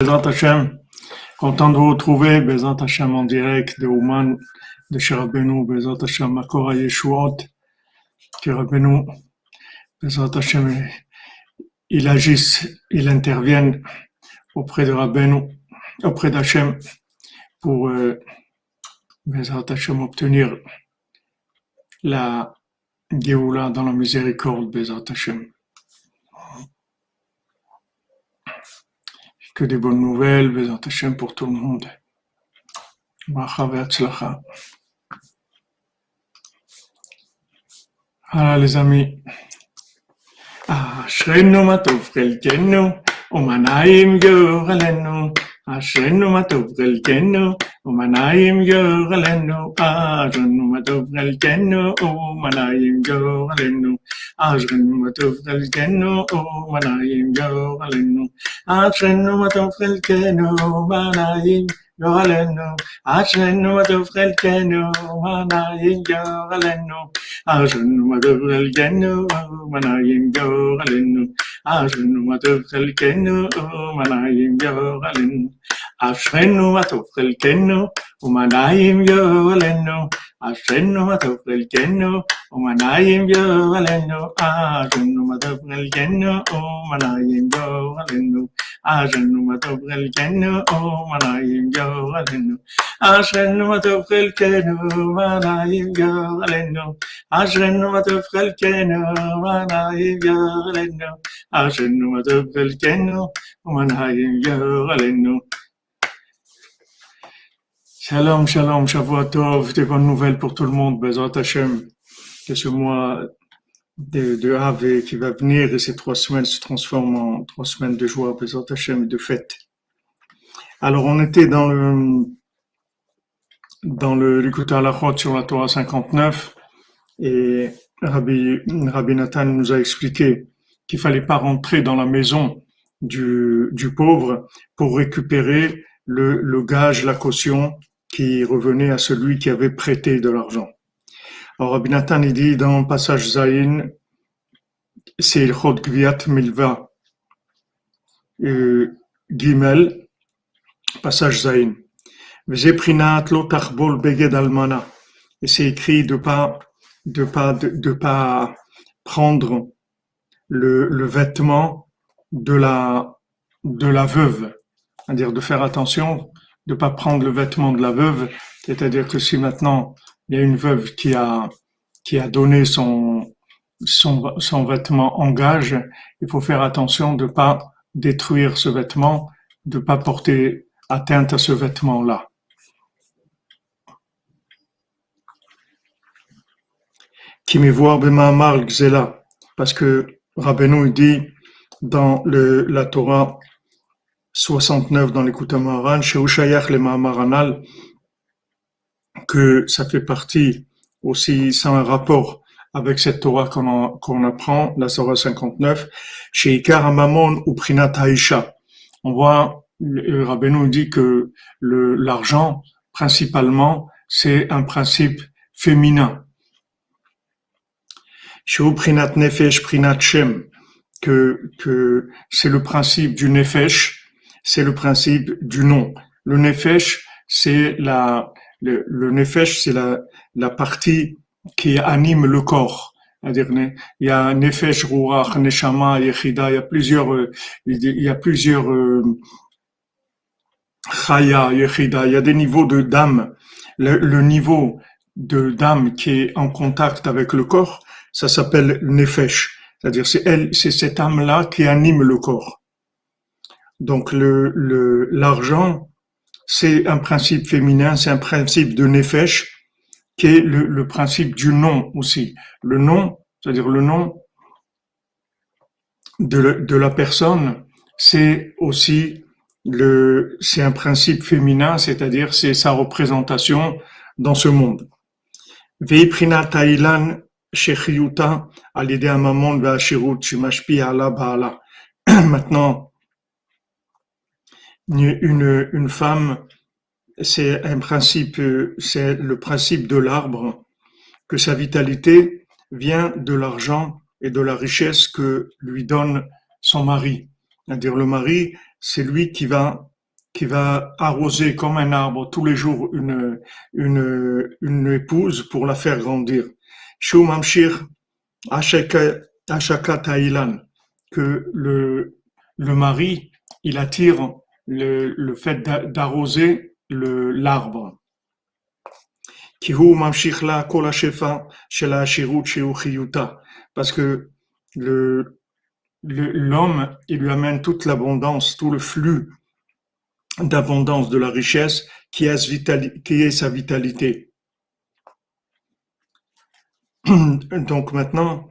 Bezat Hashem, content de vous retrouver, Bezat Hashem en direct de Ouman, de Shirabenu, Bezat Hashem, Makora Yeshuot, Shirabenu, Bezat Hashem, il agisse, il intervienne auprès de Rabbeinu, auprès d'Hachem, pour euh, obtenir la Géoula dans la miséricorde, Bezat Hashem. que des bonnes nouvelles, Bezat Hashem pour tout le monde. Ah les amis. Ah, Shrenu Matov, Kelkenu, Omanaim Goralenu. אשרנו מה טוב חלקנו, ומנעים גורלנו. אשרנו מה טוב חלקנו, ומנעים גורלנו. אשרנו מה טוב חלקנו, ומנעים גורלנו. אשרנו מה טוב חלקנו, ומנעים גורלנו. גורלנו, אשרנו מה טוב חלקנו, מה נעים גורלנו, אשרנו מה טוב חלקנו, מה נעים גורלנו, אשרנו מה טוב חלקנו, מה נעים גורלנו, אשרנו מה טוב חלקנו, ומה נעים גורלנו, അശ്വന്നു മധുപ്രിൽ ചെന്നു ഉമനായും ജോവലെന്നു ആശന്നു മധുപ്രിൽ ചെന്നു ഓമനായും ജോവലെന്നു ആശന്നു മധുപ്രിൽ ചെന്നു ഓമനായും ജോവലെന്നു ആശന്നു മധുപ്രിൽ ചെന്നു മനായും ജോവലെന്നു ആശന്നു മധുപ്രിൽ ചെന്നു മനായും ജോവലെന്നു ആശന്നു മധുപ്രിൽ ചെന്നു ഉമനായും ജോവലെന്നു Shalom, shalom, Shavuot Tov, des bonnes nouvelles pour tout le monde, Bezrat Hashem, que ce mois de, de qui va venir et ces trois semaines se transforment en trois semaines de joie, Bezrat Hashem, et de fête. Alors, on était dans le, dans le Likut Halachot sur la Torah 59 et Rabbi, Rabbi Nathan nous a expliqué qu'il fallait pas rentrer dans la maison du, du pauvre pour récupérer le, le gage, la caution qui revenait à celui qui avait prêté de l'argent. Alors Rabbi Nathan il dit dans le passage Zayin, c'est il Chod Gviat Milva euh, Gimel, passage Zayin. Et c'est écrit de pas de pas de, de pas prendre le, le vêtement de la de la veuve, c'est-à-dire de faire attention de pas prendre le vêtement de la veuve, c'est-à-dire que si maintenant il y a une veuve qui a donné son vêtement en gage, il faut faire attention de pas détruire ce vêtement, de pas porter atteinte à ce vêtement-là. Qui me voit parce que Rabbeinu dit dans la Torah 69 dans l'écoute Amaran, chez Ushayach le Mahamaranal, que ça fait partie aussi, c'est un rapport avec cette Torah qu'on qu'on apprend, la Torah 59, chez Ikar Amamon ou Prinat Haisha. On voit, le Rabbeinu dit que l'argent, principalement, c'est un principe féminin. Chez Prinat Nefesh, Prinat Shem, que, que c'est le principe du Nefesh, c'est le principe du nom. Le nefesh, c'est la, le, le nefesh, c'est la, la partie qui anime le corps. C'est-à-dire, il y a nefesh, ruach, neshama, yechida, il y a plusieurs, euh, il y a plusieurs, euh, chaya, yechida, il y a des niveaux de d'âme. Le, le niveau de d'âme qui est en contact avec le corps, ça s'appelle nefesh. C'est-à-dire, c'est elle, c'est cette âme-là qui anime le corps. Donc le l'argent, c'est un principe féminin, c'est un principe de nefesh, qui est le, le principe du nom aussi. Le nom, c'est-à-dire le nom de, de la personne, c'est aussi le, c'est un principe féminin, c'est-à-dire c'est sa représentation dans ce monde. Veiprina. Maintenant, une, une femme, c'est un principe, c'est le principe de l'arbre, que sa vitalité vient de l'argent et de la richesse que lui donne son mari. C'est-à-dire le mari, c'est lui qui va qui va arroser comme un arbre tous les jours une une une épouse pour la faire grandir. Que le le mari il attire le le fait d'arroser l'arbre. Parce que le, l'homme, il lui amène toute l'abondance, tout le flux d'abondance de la richesse qui est sa vitalité. Donc maintenant,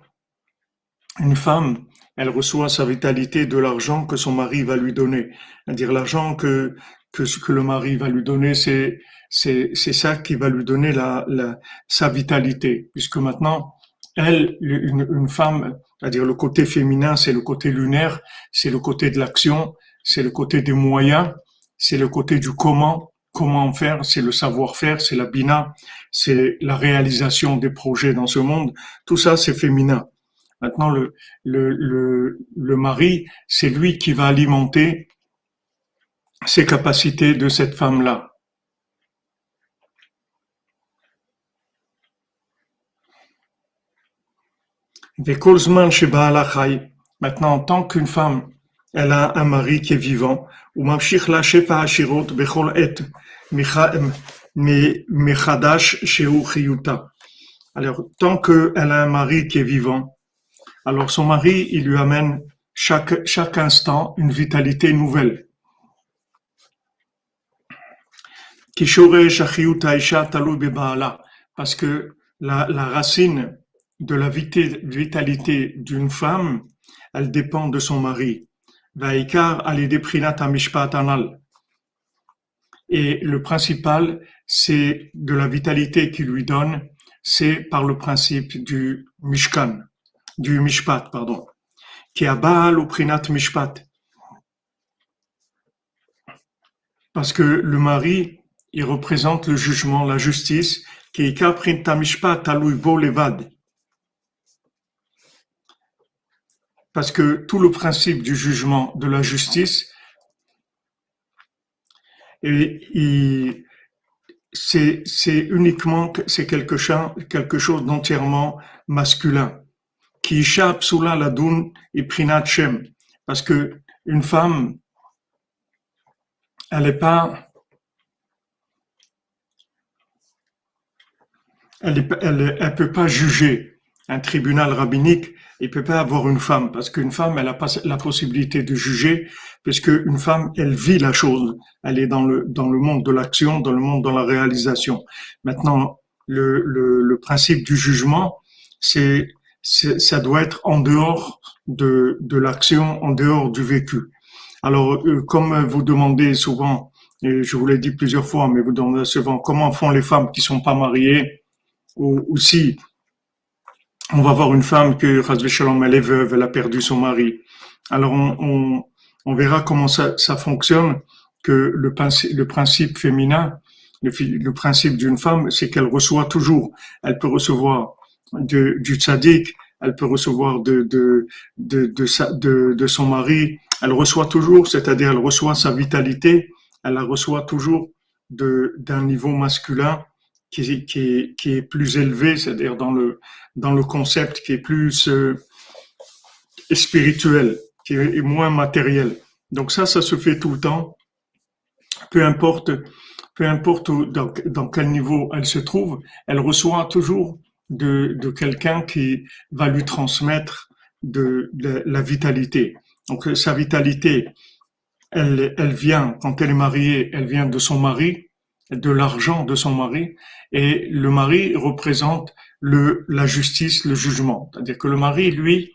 une femme, elle reçoit sa vitalité de l'argent que son mari va lui donner. C'est-à-dire l'argent que, que ce que le mari va lui donner, c'est c'est c'est ça qui va lui donner la, la sa vitalité, puisque maintenant elle, une, une femme, c'est-à-dire le côté féminin, c'est le côté lunaire, c'est le côté de l'action, c'est le côté des moyens, c'est le côté du comment, comment faire, c'est le savoir-faire, c'est la bina, c'est la réalisation des projets dans ce monde. Tout ça, c'est féminin. Maintenant, le, le, le, mari, c'est lui qui va alimenter ces capacités de cette femme-là. Maintenant, en tant qu'une femme, elle a un mari qui est vivant, alors, tant qu'elle a un mari qui est vivant, alors son mari, il lui amène chaque, chaque instant une vitalité nouvelle. Parce que la, la racine de la vitalité d'une femme, elle dépend de son mari. Et le principal, c'est de la vitalité qu'il lui donne, c'est par le principe du Mishkan, du Mishpat, pardon, qui est Baal ou Prinat Mishpat. Parce que le mari, il représente le jugement, la justice, qui est Printa Mishpat Bo Levad. Parce que tout le principe du jugement, de la justice, c'est uniquement quelque chose d'entièrement masculin qui échappe sous la ladoun et prinat shem. Parce que une femme elle n'est pas elle, elle, elle peut pas juger un tribunal rabbinique il peut pas avoir une femme. Parce qu'une femme elle a pas la possibilité de juger puisque une femme elle vit la chose. Elle est dans le dans le monde de l'action dans le monde de la réalisation. Maintenant le, le principe du jugement c'est ça doit être en dehors de de l'action en dehors du vécu alors euh, comme vous demandez souvent et je vous l'ai dit plusieurs fois mais vous demandez souvent comment font les femmes qui sont pas mariées ou, ou si on va voir une femme que, Shalom, elle est veuve, elle a perdu son mari. Alors, on, on, verra comment ça, ça, fonctionne, que le, le principe féminin, le, principe d'une femme, c'est qu'elle reçoit toujours. Elle peut recevoir de, du tzaddik, elle peut recevoir de, de, de, de, son mari, elle reçoit toujours, c'est-à-dire elle reçoit sa vitalité, elle la reçoit toujours d'un niveau masculin qui, qui, qui est plus élevé, c'est-à-dire dans le, dans le concept qui est plus euh, spirituel, qui est moins matériel. Donc ça, ça se fait tout le temps, peu importe, peu importe dans, dans quel niveau elle se trouve, elle reçoit toujours de, de quelqu'un qui va lui transmettre de, de, la vitalité. Donc sa vitalité, elle, elle vient, quand elle est mariée, elle vient de son mari, de l'argent de son mari et le mari représente le, la justice, le jugement. C'est-à-dire que le mari, lui,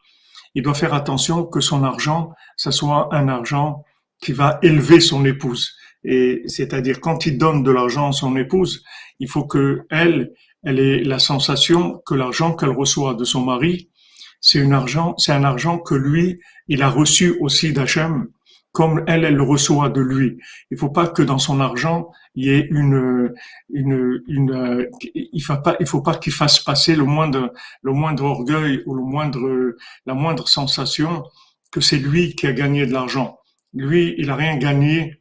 il doit faire attention que son argent, ça soit un argent qui va élever son épouse. Et c'est-à-dire quand il donne de l'argent à son épouse, il faut que elle, elle ait la sensation que l'argent qu'elle reçoit de son mari, c'est un argent, c'est un argent que lui, il a reçu aussi d'Hachem comme elle, elle le reçoit de lui. Il faut pas que dans son argent, il y ait une, une, une il faut pas, faut pas qu'il fasse passer le moindre, le moindre orgueil ou le moindre, la moindre sensation que c'est lui qui a gagné de l'argent. Lui, il a rien gagné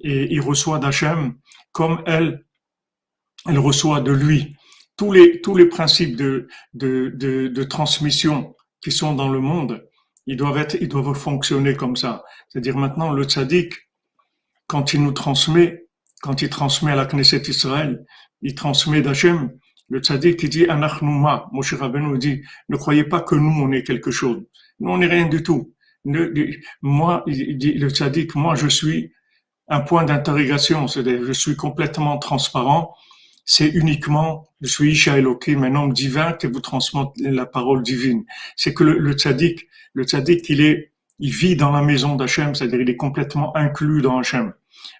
et il reçoit d'Hachem comme elle, elle reçoit de lui. Tous les, tous les principes de, de, de, de transmission qui sont dans le monde, ils doivent être, ils doivent fonctionner comme ça. C'est-à-dire maintenant, le tzaddik, quand il nous transmet, quand il transmet à la Knesset Israël, il transmet d'Hachem, le tzaddik qui dit Anachnouma, Moshe Rabbeinu dit, ne croyez pas que nous on est quelque chose. Nous on n'est rien du tout. moi, il dit, le tzaddik, moi je suis un point d'interrogation, c'est-à-dire je suis complètement transparent. C'est uniquement, je suis Isha Elohim, un homme divin qui vous transmet la parole divine. C'est que le, le tzaddik, le tzaddik, il est, il vit dans la maison d'Hachem, c'est-à-dire il est complètement inclus dans Hachem.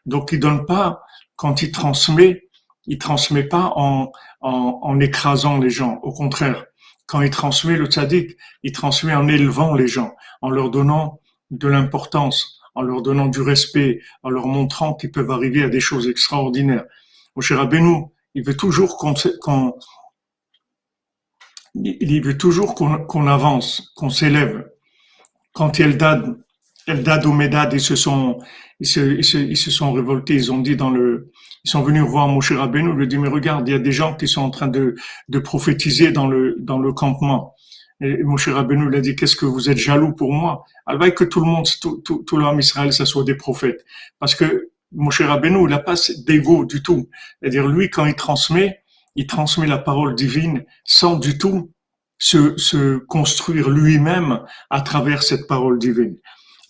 Donc il donne pas, quand il transmet, il transmet pas en, en, en écrasant les gens. Au contraire, quand il transmet le tzaddik, il transmet en élevant les gens, en leur donnant de l'importance, en leur donnant du respect, en leur montrant qu'ils peuvent arriver à des choses extraordinaires. Mon cher il veut toujours qu'on, il veut toujours qu'on, avance, qu'on s'élève. Quand Eldad, Eldad ou Medad, ils se sont, ils se, ils se, ils se sont révoltés, ils ont dit dans le, ils sont venus voir Moshe Rabbeinu, lui dit, mais regarde, il y a des gens qui sont en train de, de prophétiser dans le, dans le campement. Et Moshe Rabbeinu lui a dit, qu'est-ce que vous êtes jaloux pour moi? Alors, que tout le monde, tout, tout, tout l'homme Israël, ça soit des prophètes. Parce que Moshe Rabbeinu, il n'a pas d'ego du tout. C'est-à-dire, lui, quand il transmet, il transmet la parole divine sans du tout se, se construire lui-même à travers cette parole divine.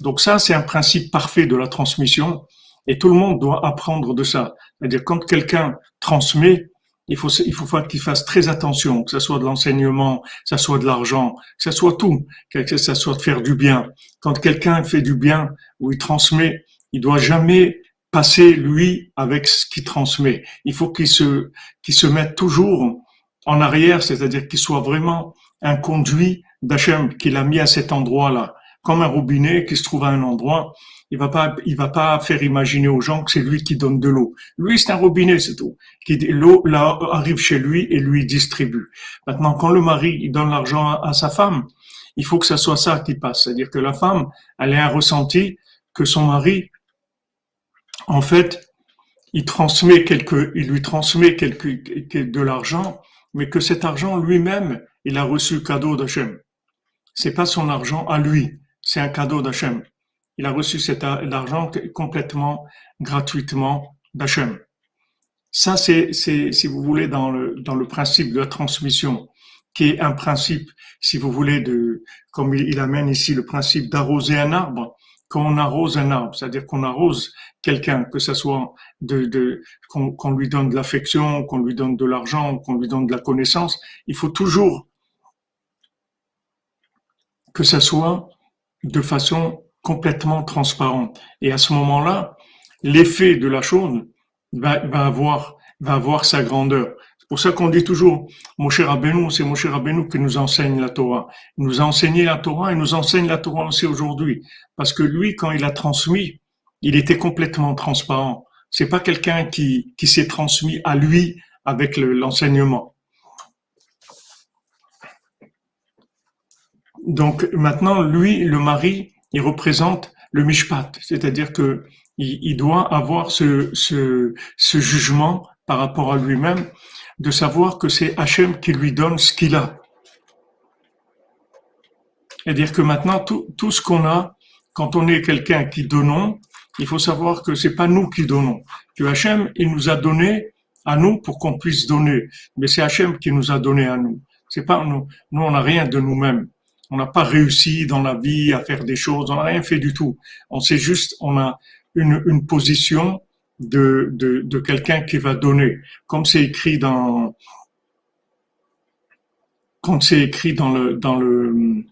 Donc ça, c'est un principe parfait de la transmission et tout le monde doit apprendre de ça. C'est-à-dire quand quelqu'un transmet, il faut, il faut qu'il fasse très attention, que ce soit de l'enseignement, que ce soit de l'argent, que ce soit tout, que ce soit de faire du bien. Quand quelqu'un fait du bien ou il transmet, il doit jamais passer lui avec ce qu'il transmet. Il faut qu'il se, qu'il se mette toujours en arrière, c'est-à-dire qu'il soit vraiment un conduit d'Hachem qu'il a mis à cet endroit-là comme un robinet qui se trouve à un endroit. Il va pas, il va pas faire imaginer aux gens que c'est lui qui donne de l'eau. Lui, c'est un robinet, c'est tout. L'eau là arrive chez lui et lui distribue. Maintenant, quand le mari il donne l'argent à, sa femme, il faut que ça soit ça qui passe, c'est-à-dire que la femme, elle a un ressenti que son mari, en fait, il transmet quelque, il lui transmet quelque, de l'argent, mais que cet argent lui-même, il a reçu cadeau d'Hachem. C'est pas son argent à lui c'est un cadeau d'Hachem. Il a reçu cet argent complètement gratuitement d'Hachem. Ça, c'est, si vous voulez, dans le, dans le principe de la transmission, qui est un principe, si vous voulez, de, comme il, amène ici le principe d'arroser un arbre, quand on arrose un arbre, c'est-à-dire qu'on arrose quelqu'un, que ce soit de, de qu'on lui donne de l'affection, qu'on lui donne de l'argent, qu'on lui donne de la connaissance, il faut toujours que ça soit de façon complètement transparente. Et à ce moment-là, l'effet de la chose va, avoir, va avoir sa grandeur. Pour ça qu'on dit toujours, mon cher c'est mon cher qui nous enseigne la Torah. Il nous a enseigné la Torah et nous enseigne la Torah aussi aujourd'hui. Parce que lui, quand il a transmis, il était complètement transparent. C'est pas quelqu'un qui, qui s'est transmis à lui avec l'enseignement. Donc maintenant, lui, le mari, il représente le mishpat, c'est-à-dire que il, doit avoir ce, ce jugement par rapport à lui-même, de savoir que c'est Hachem qui lui donne ce qu'il a. C'est-à-dire que maintenant, tout, tout ce qu'on a, quand on est quelqu'un qui donnons, il faut savoir que c'est pas nous qui donnons. Que Hachem, il nous a donné à nous pour qu'on puisse donner. Mais c'est Hachem qui nous a donné à nous. C'est pas nous. Nous, on n'a rien de nous-mêmes on n'a pas réussi dans la vie à faire des choses, on n'a rien fait du tout. On sait juste, on a une, une position de, de, quelqu'un qui va donner. Comme c'est écrit dans, comme c'est écrit dans le, dans le,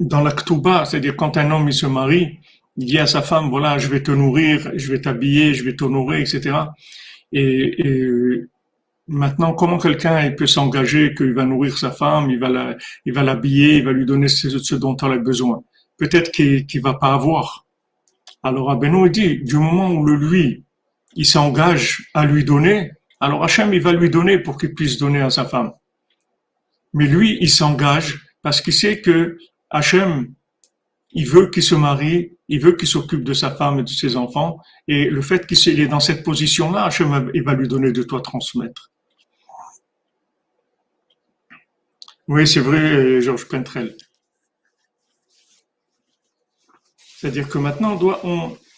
dans c'est-à-dire quand un homme il se marie, il dit à sa femme, voilà, je vais te nourrir, je vais t'habiller, je vais t'honorer, etc. Et, Maintenant, comment quelqu'un peut s'engager qu'il va nourrir sa femme, il va il va l'habiller, il va lui donner ce, dont elle a besoin? Peut-être qu'il ne va pas avoir. Alors Abeno dit, du moment où le lui, il s'engage à lui donner, alors Hachem, il va lui donner pour qu'il puisse donner à sa femme. Mais lui, il s'engage parce qu'il sait que Hachem, il veut qu'il se marie, il veut qu'il s'occupe de sa femme et de ses enfants, et le fait qu'il est dans cette position-là, Hachem, il va lui donner de toi transmettre. Oui, c'est vrai, Georges Pentrel. C'est-à-dire que maintenant, on doit,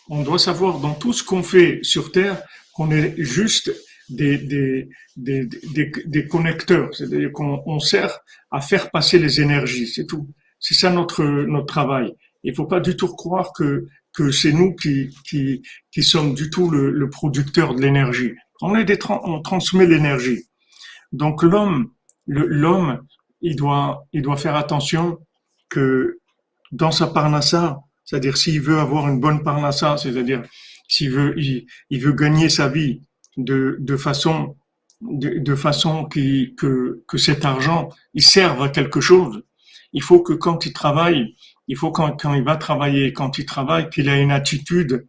on, doit savoir dans tout ce qu'on fait sur Terre qu'on est juste des, des, des, des, connecteurs. C'est-à-dire qu'on sert à faire passer les énergies, c'est tout. C'est ça notre, notre travail. Il faut pas du tout croire que, que c'est nous qui, qui, qui sommes du tout le, le producteur de l'énergie. On est on transmet l'énergie. Donc l'homme, l'homme, il doit, il doit faire attention que dans sa parnassa, c'est-à-dire s'il veut avoir une bonne parnassa, c'est-à-dire s'il veut, il, il, veut gagner sa vie de, de façon, de, de façon qui, que, que cet argent, il serve à quelque chose. Il faut que quand il travaille, il faut quand, quand il va travailler, quand il travaille, qu'il ait une attitude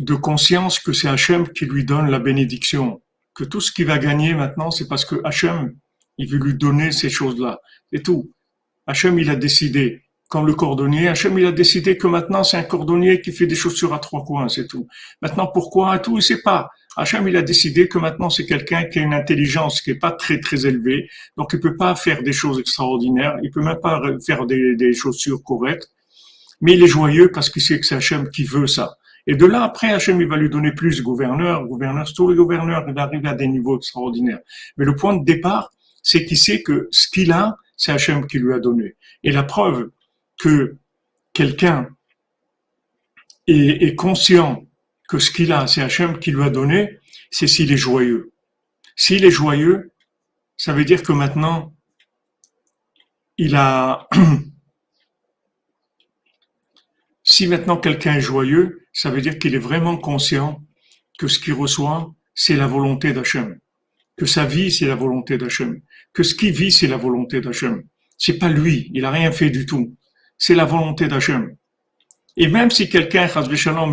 de conscience que c'est Hachem qui lui donne la bénédiction. Que tout ce qu'il va gagner maintenant, c'est parce que Hachem, il veut lui donner ces choses-là. C'est tout. Hachem, il a décidé. Quand le cordonnier, Hachem, il a décidé que maintenant, c'est un cordonnier qui fait des chaussures à trois coins, c'est tout. Maintenant, pourquoi à tout, il sait pas. Hachem, il a décidé que maintenant, c'est quelqu'un qui a une intelligence qui est pas très, très élevée. Donc, il peut pas faire des choses extraordinaires. Il peut même pas faire des, des chaussures correctes. Mais il est joyeux parce qu'il sait que c'est Hachem qui veut ça. Et de là, après, Hachem, il va lui donner plus gouverneur, gouverneur, tous les gouverneurs, il va arriver à des niveaux extraordinaires. Mais le point de départ, c'est qu'il sait que ce qu'il a, c'est Hachem qui lui a donné. Et la preuve que quelqu'un est, conscient que ce qu'il a, c'est Hachem qui lui a donné, c'est s'il est joyeux. S'il est joyeux, ça veut dire que maintenant, il a... si maintenant quelqu'un est joyeux, ça veut dire qu'il est vraiment conscient que ce qu'il reçoit, c'est la volonté d'Hachem que sa vie, c'est la volonté d'Hachem, que ce qu'il vit, c'est la volonté d'Hachem. C'est pas lui, il a rien fait du tout. C'est la volonté d'Hachem. Et même si quelqu'un,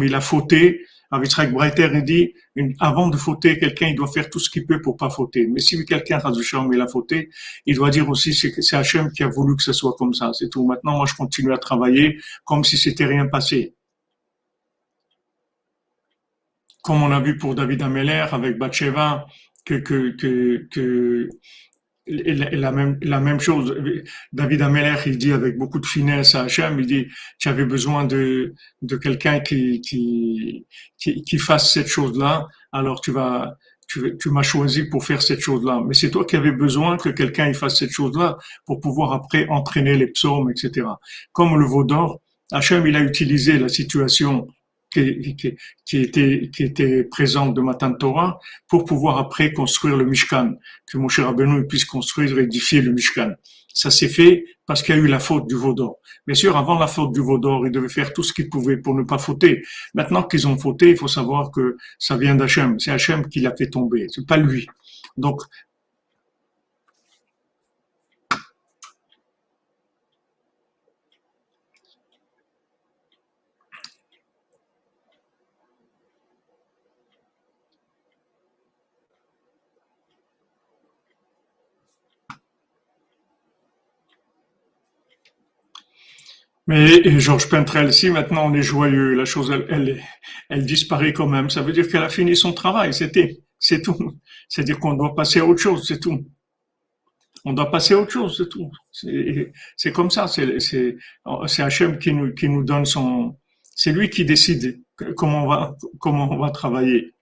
il a fauté, Avitzrak Breiter, dit, avant de fauter, quelqu'un, il doit faire tout ce qu'il peut pour pas fauter. Mais si quelqu'un, Shalom, il a fauté, il doit dire aussi, c'est Hachem qui a voulu que ce soit comme ça. C'est tout. Maintenant, moi, je continue à travailler comme si c'était rien passé. Comme on a vu pour David Ameller avec que, que la même, la même chose. David Ameller, il dit avec beaucoup de finesse à Hachem, il dit, tu avais besoin de, de quelqu'un qui, qui, qui, qui, fasse cette chose-là, alors tu vas, tu, tu m'as choisi pour faire cette chose-là. Mais c'est toi qui avais besoin que quelqu'un fasse cette chose-là pour pouvoir après entraîner les psaumes, etc. Comme le veau d'or, Hachem, il a utilisé la situation qui, était, qui était présente de Matan Torah pour pouvoir après construire le Mishkan, que mon cher Rabbeinu puisse construire et édifier le Mishkan. Ça s'est fait parce qu'il y a eu la faute du Vaudor. Bien sûr, avant la faute du Vaudor, ils devaient faire tout ce qu'ils pouvaient pour ne pas fauter. Maintenant qu'ils ont fauté, il faut savoir que ça vient d'Hachem. C'est Hachem qui l'a fait tomber. C'est pas lui. Donc, Mais Georges Pentrel, si maintenant on est joyeux, la chose, elle, elle, disparaît quand même. Ça veut dire qu'elle a fini son travail, c'était, c'est tout. C'est-à-dire qu'on doit passer à autre chose, c'est tout. On doit passer à autre chose, c'est tout. C'est comme ça, c'est Hachem qui nous, qui nous donne son... C'est lui qui décide comment on va, comment on va travailler,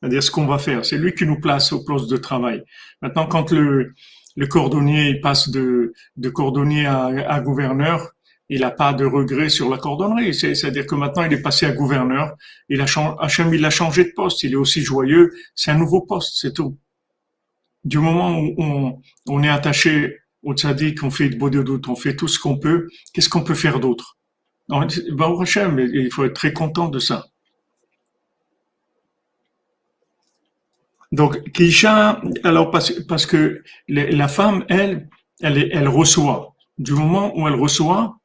c'est-à-dire ce qu'on va faire. C'est lui qui nous place au poste de travail. Maintenant, quand le, le cordonnier passe de, de cordonnier à, à gouverneur, il n'a pas de regret sur la cordonnerie. C'est-à-dire que maintenant, il est passé à gouverneur. Il a Hachem, il a changé de poste. Il est aussi joyeux. C'est un nouveau poste, c'est tout. Du moment où on, on est attaché au tzaddik, on fait de doute, on fait tout ce qu'on peut, qu'est-ce qu'on peut faire d'autre? Ben, Hachem, il faut être très content de ça. Donc, Kisha, alors parce, parce que la femme, elle, elle, elle reçoit. Du moment où elle reçoit,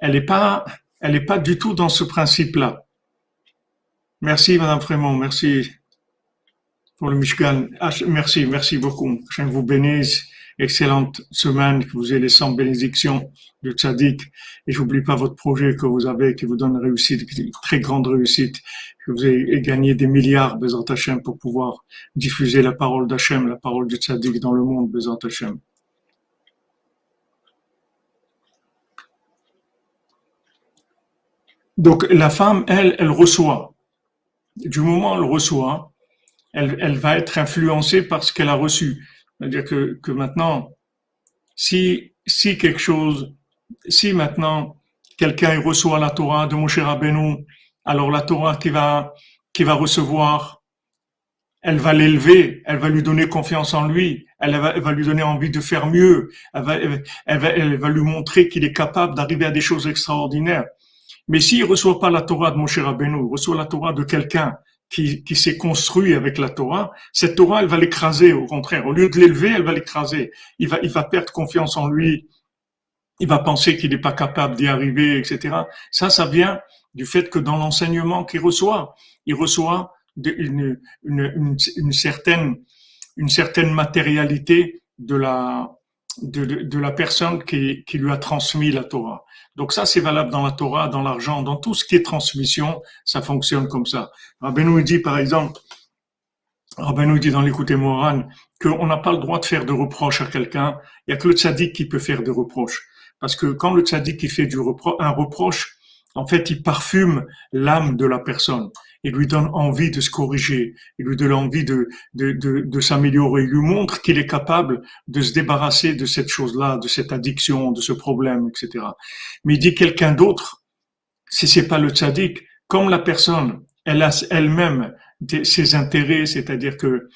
elle n'est pas, elle pas du tout dans ce principe-là. Merci, Madame Frémont, merci pour le Michigan. Ah, merci, merci beaucoup. Je vous bénisse excellente semaine, que vous ayez les 100 bénédictions du tzaddik. Et j'oublie pas votre projet que vous avez, qui vous donne réussite, très grande réussite, que vous ayez gagné des milliards, Bezat Hashem, pour pouvoir diffuser la parole d'Hachem, la parole du tzaddik dans le monde, Bezat Hashem. Donc la femme, elle, elle reçoit. Du moment où elle reçoit, elle, elle va être influencée par ce qu'elle a reçu. C'est-à-dire que, que maintenant, si, si quelque chose, si maintenant quelqu'un reçoit la Torah de Moshe Rabbeinu, alors la Torah qui va, qui va recevoir, elle va l'élever, elle va lui donner confiance en lui, elle va, va, lui donner envie de faire mieux, elle va, elle va lui montrer qu'il est capable d'arriver à des choses extraordinaires. Mais s'il reçoit pas la Torah de Moshe Rabbeinu, il reçoit la Torah de quelqu'un qui, qui s'est construit avec la Torah, cette Torah, elle va l'écraser, au contraire. Au lieu de l'élever, elle va l'écraser. Il va, il va perdre confiance en lui. Il va penser qu'il n'est pas capable d'y arriver, etc. Ça, ça vient du fait que dans l'enseignement qu'il reçoit, il reçoit une, une, une, certaine, une certaine matérialité de la, de, de, la personne qui, qui lui a transmis la Torah. Donc ça, c'est valable dans la Torah, dans l'argent, dans tout ce qui est transmission, ça fonctionne comme ça. Rabbeinu dit, par exemple, Rabbeinu dit dans l'écouté Moran qu'on n'a pas le droit de faire de reproches à quelqu'un. Il n'y a que le tzaddik qui peut faire des reproches. Parce que quand le tzaddik qui fait du repro un reproche, en fait, il parfume l'âme de la personne il lui donne envie de se corriger, il lui donne envie de, de, de, de s'améliorer, il lui montre qu'il est capable de se débarrasser de cette chose-là, de cette addiction, de ce problème, etc. Mais il dit quelqu'un d'autre, si c'est pas le tzaddik, comme la personne, elle a elle-même ses intérêts, c'est-à-dire que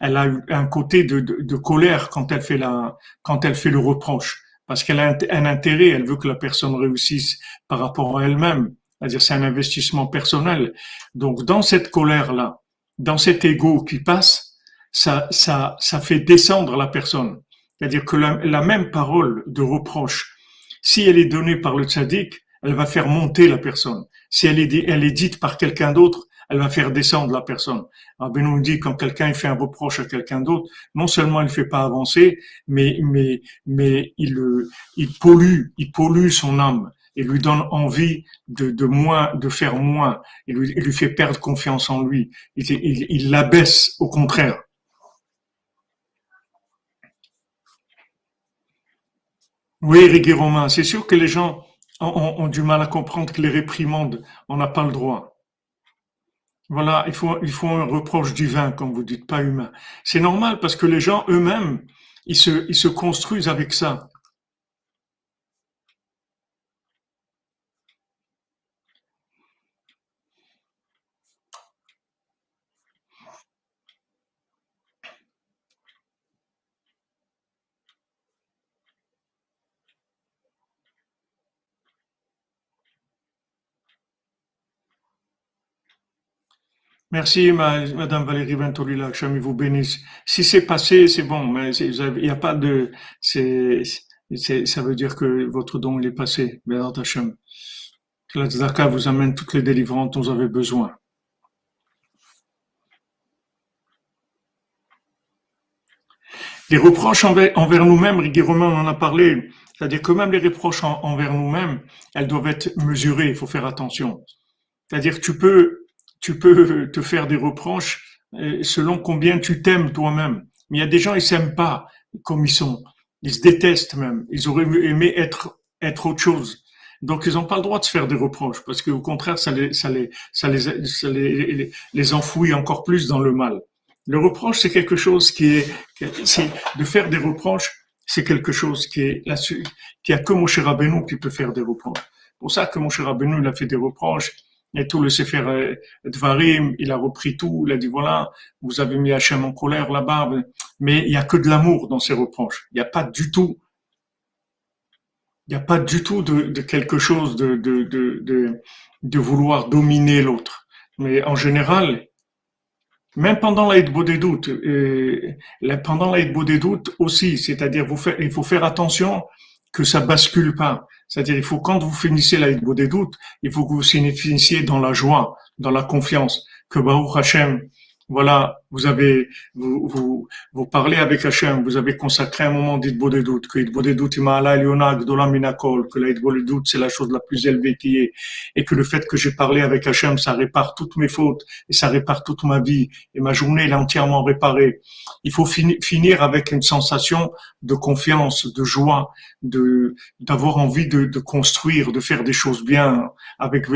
elle a un côté de, de, de, colère quand elle fait la, quand elle fait le reproche, parce qu'elle a un intérêt, elle veut que la personne réussisse par rapport à elle-même. C'est-à-dire c'est un investissement personnel. Donc dans cette colère-là, dans cet ego qui passe, ça, ça, ça fait descendre la personne. C'est-à-dire que la, même parole de reproche, si elle est donnée par le tzaddik, elle va faire monter la personne. Si elle est, elle est dite par quelqu'un d'autre, elle va faire descendre la personne. Alors nous dit quand quelqu'un fait un reproche à quelqu'un d'autre, non seulement il ne fait pas avancer, mais mais mais il il pollue, il pollue son âme et lui donne envie de, de moins, de faire moins, et lui, lui fait perdre confiance en lui. Il, il, il l'abaisse au contraire. Oui, Régui Romain, c'est sûr que les gens ont, ont, du mal à comprendre que les réprimandes, on n'a pas le droit. Voilà, il faut, il faut un reproche divin, comme vous dites, pas humain. C'est normal parce que les gens eux-mêmes, ils se, ils se construisent avec ça. Merci, Madame Valérie Ventolila, que vous bénisse. Si c'est passé, c'est bon, mais il n'y a pas de, ça veut dire que votre don, est passé, Béat Hachem. Que la Tzedaka vous amène toutes les délivrances dont vous avez besoin. Les reproches envers, nous-mêmes, Romain on en a parlé, c'est-à-dire que même les reproches envers nous-mêmes, elles doivent être mesurées, il faut faire attention. C'est-à-dire que tu peux tu peux te faire des reproches euh, selon combien tu t'aimes toi-même. Mais il y a des gens, ils s'aiment pas comme ils sont. Ils se détestent même. Ils auraient aimé être, être autre chose. Donc, ils n'ont pas le droit de se faire des reproches parce qu'au contraire, ça les, ça les, ça les, ça les, les, enfouit encore plus dans le mal. Le reproche, c'est quelque chose qui est, c'est de faire des reproches, c'est quelque chose qui est là-dessus, qui a que Moshe Rabbeinu qui peut faire des reproches. Pour ça que Moshe Rabbeinu, il a fait des reproches et tout le Sefer Dvarim, il a repris tout, il a dit voilà, vous avez mis Hachem en colère là-bas, mais il y a que de l'amour dans ses reproches. Il n'y a pas du tout, il n'y a pas du tout de, quelque chose de, de, de, vouloir dominer l'autre. Mais en général, même pendant l'aide des doutes, euh, pendant l'aide des doutes aussi, c'est-à-dire il faut faire attention que ça bascule pas. C'est-à-dire, il faut, quand vous finissez la des doutes, il faut que vous finissiez dans la joie, dans la confiance, que Baruch Hashem, voilà, vous avez, vous, vous, parlez avec Hachem, vous avez consacré un moment d'Idbodedut, que Idbodedut Imala Eliona Gdola Minakol, que c'est la chose la plus élevée qui est, et que le fait que j'ai parlé avec Hachem, ça répare toutes mes fautes, et ça répare toute ma vie, et ma journée est entièrement réparée. Il faut finir avec une sensation de confiance, de joie, de, d'avoir envie de, construire, de faire des choses bien, avec,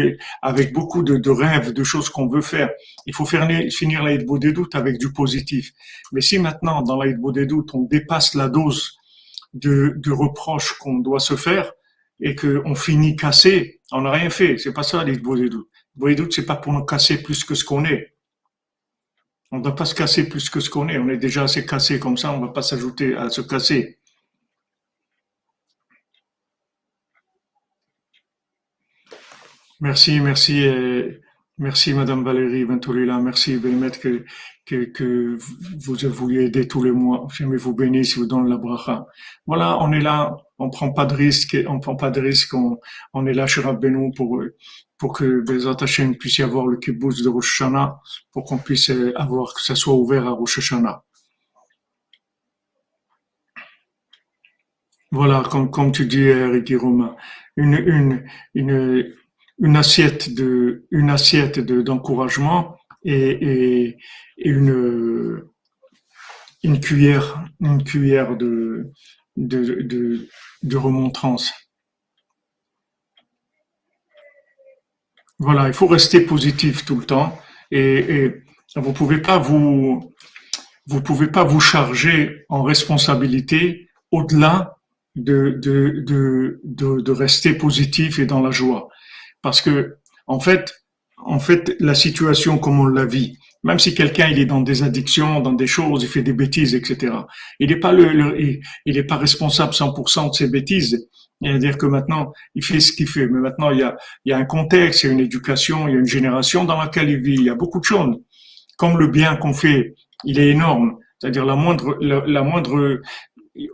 avec beaucoup de, de rêves, de choses qu'on veut faire. Il faut faire, finir la des doutes du positif. Mais si maintenant, dans la des doutes, on dépasse la dose de, de reproches qu'on doit se faire et qu'on finit cassé, on n'a rien fait. C'est pas ça, les des doutes. Les doutes, c'est pas pour nous casser plus que ce qu'on est. On ne doit pas se casser plus que ce qu'on est. On est déjà assez cassé comme ça, on ne va pas s'ajouter à se casser. Merci, merci. Merci Madame Valérie Ventolila, merci Bémet que, que, que vous vouliez aider tous les mois. J'aime vous bénisse, vous donne la bracha. Voilà, on est là, on prend pas de risque, on prend pas de risque, on, est là chez Rabbeinu pour, pour que les attachés puissent avoir le kibbutz de Rosh Hashanah, pour qu'on puisse avoir, que ça soit ouvert à Rosh Hashanah. Voilà, comme, comme tu dis, Eric Romain, une, une, une, une assiette de d'encouragement et, une une cuillère une cuillère de de, remontrance. Voilà, il faut rester positif tout le temps et, vous pouvez pas vous vous pouvez pas vous charger en responsabilité au-delà de, de, de, de, de rester positif et dans la joie. Parce que, en fait, en fait, la situation comme on la vit, même si quelqu'un il est dans des addictions, dans des choses, il fait des bêtises, etc. Il n'est pas le, il, pas responsable 100% de ses bêtises. C'est-à-dire que maintenant, il fait ce qu'il fait. Mais maintenant, il y a, il y a un contexte, il y a une éducation, il y a une génération dans laquelle il vit. Il y a beaucoup de choses. Comme le bien qu'on fait, il est énorme. C'est-à-dire la moindre, la moindre,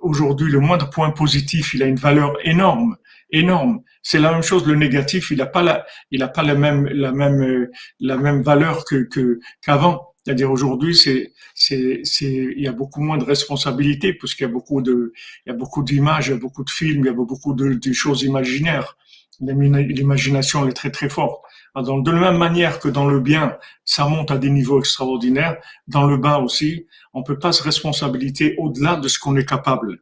aujourd'hui, le moindre point positif, il a une valeur énorme, énorme. C'est la même chose. Le négatif, il n'a pas la, il a pas la même, la même, la même valeur que qu'avant. C'est-à-dire aujourd'hui, c'est, c'est, c'est, il y a beaucoup moins de responsabilités puisqu'il y a beaucoup de, il y a beaucoup d'images, il y a beaucoup de films, il y a beaucoup de, de choses imaginaires. L'imagination est très très forte. Donc, de la même manière que dans le bien, ça monte à des niveaux extraordinaires, dans le bas aussi, on peut pas se responsabiliser au-delà de ce qu'on est capable.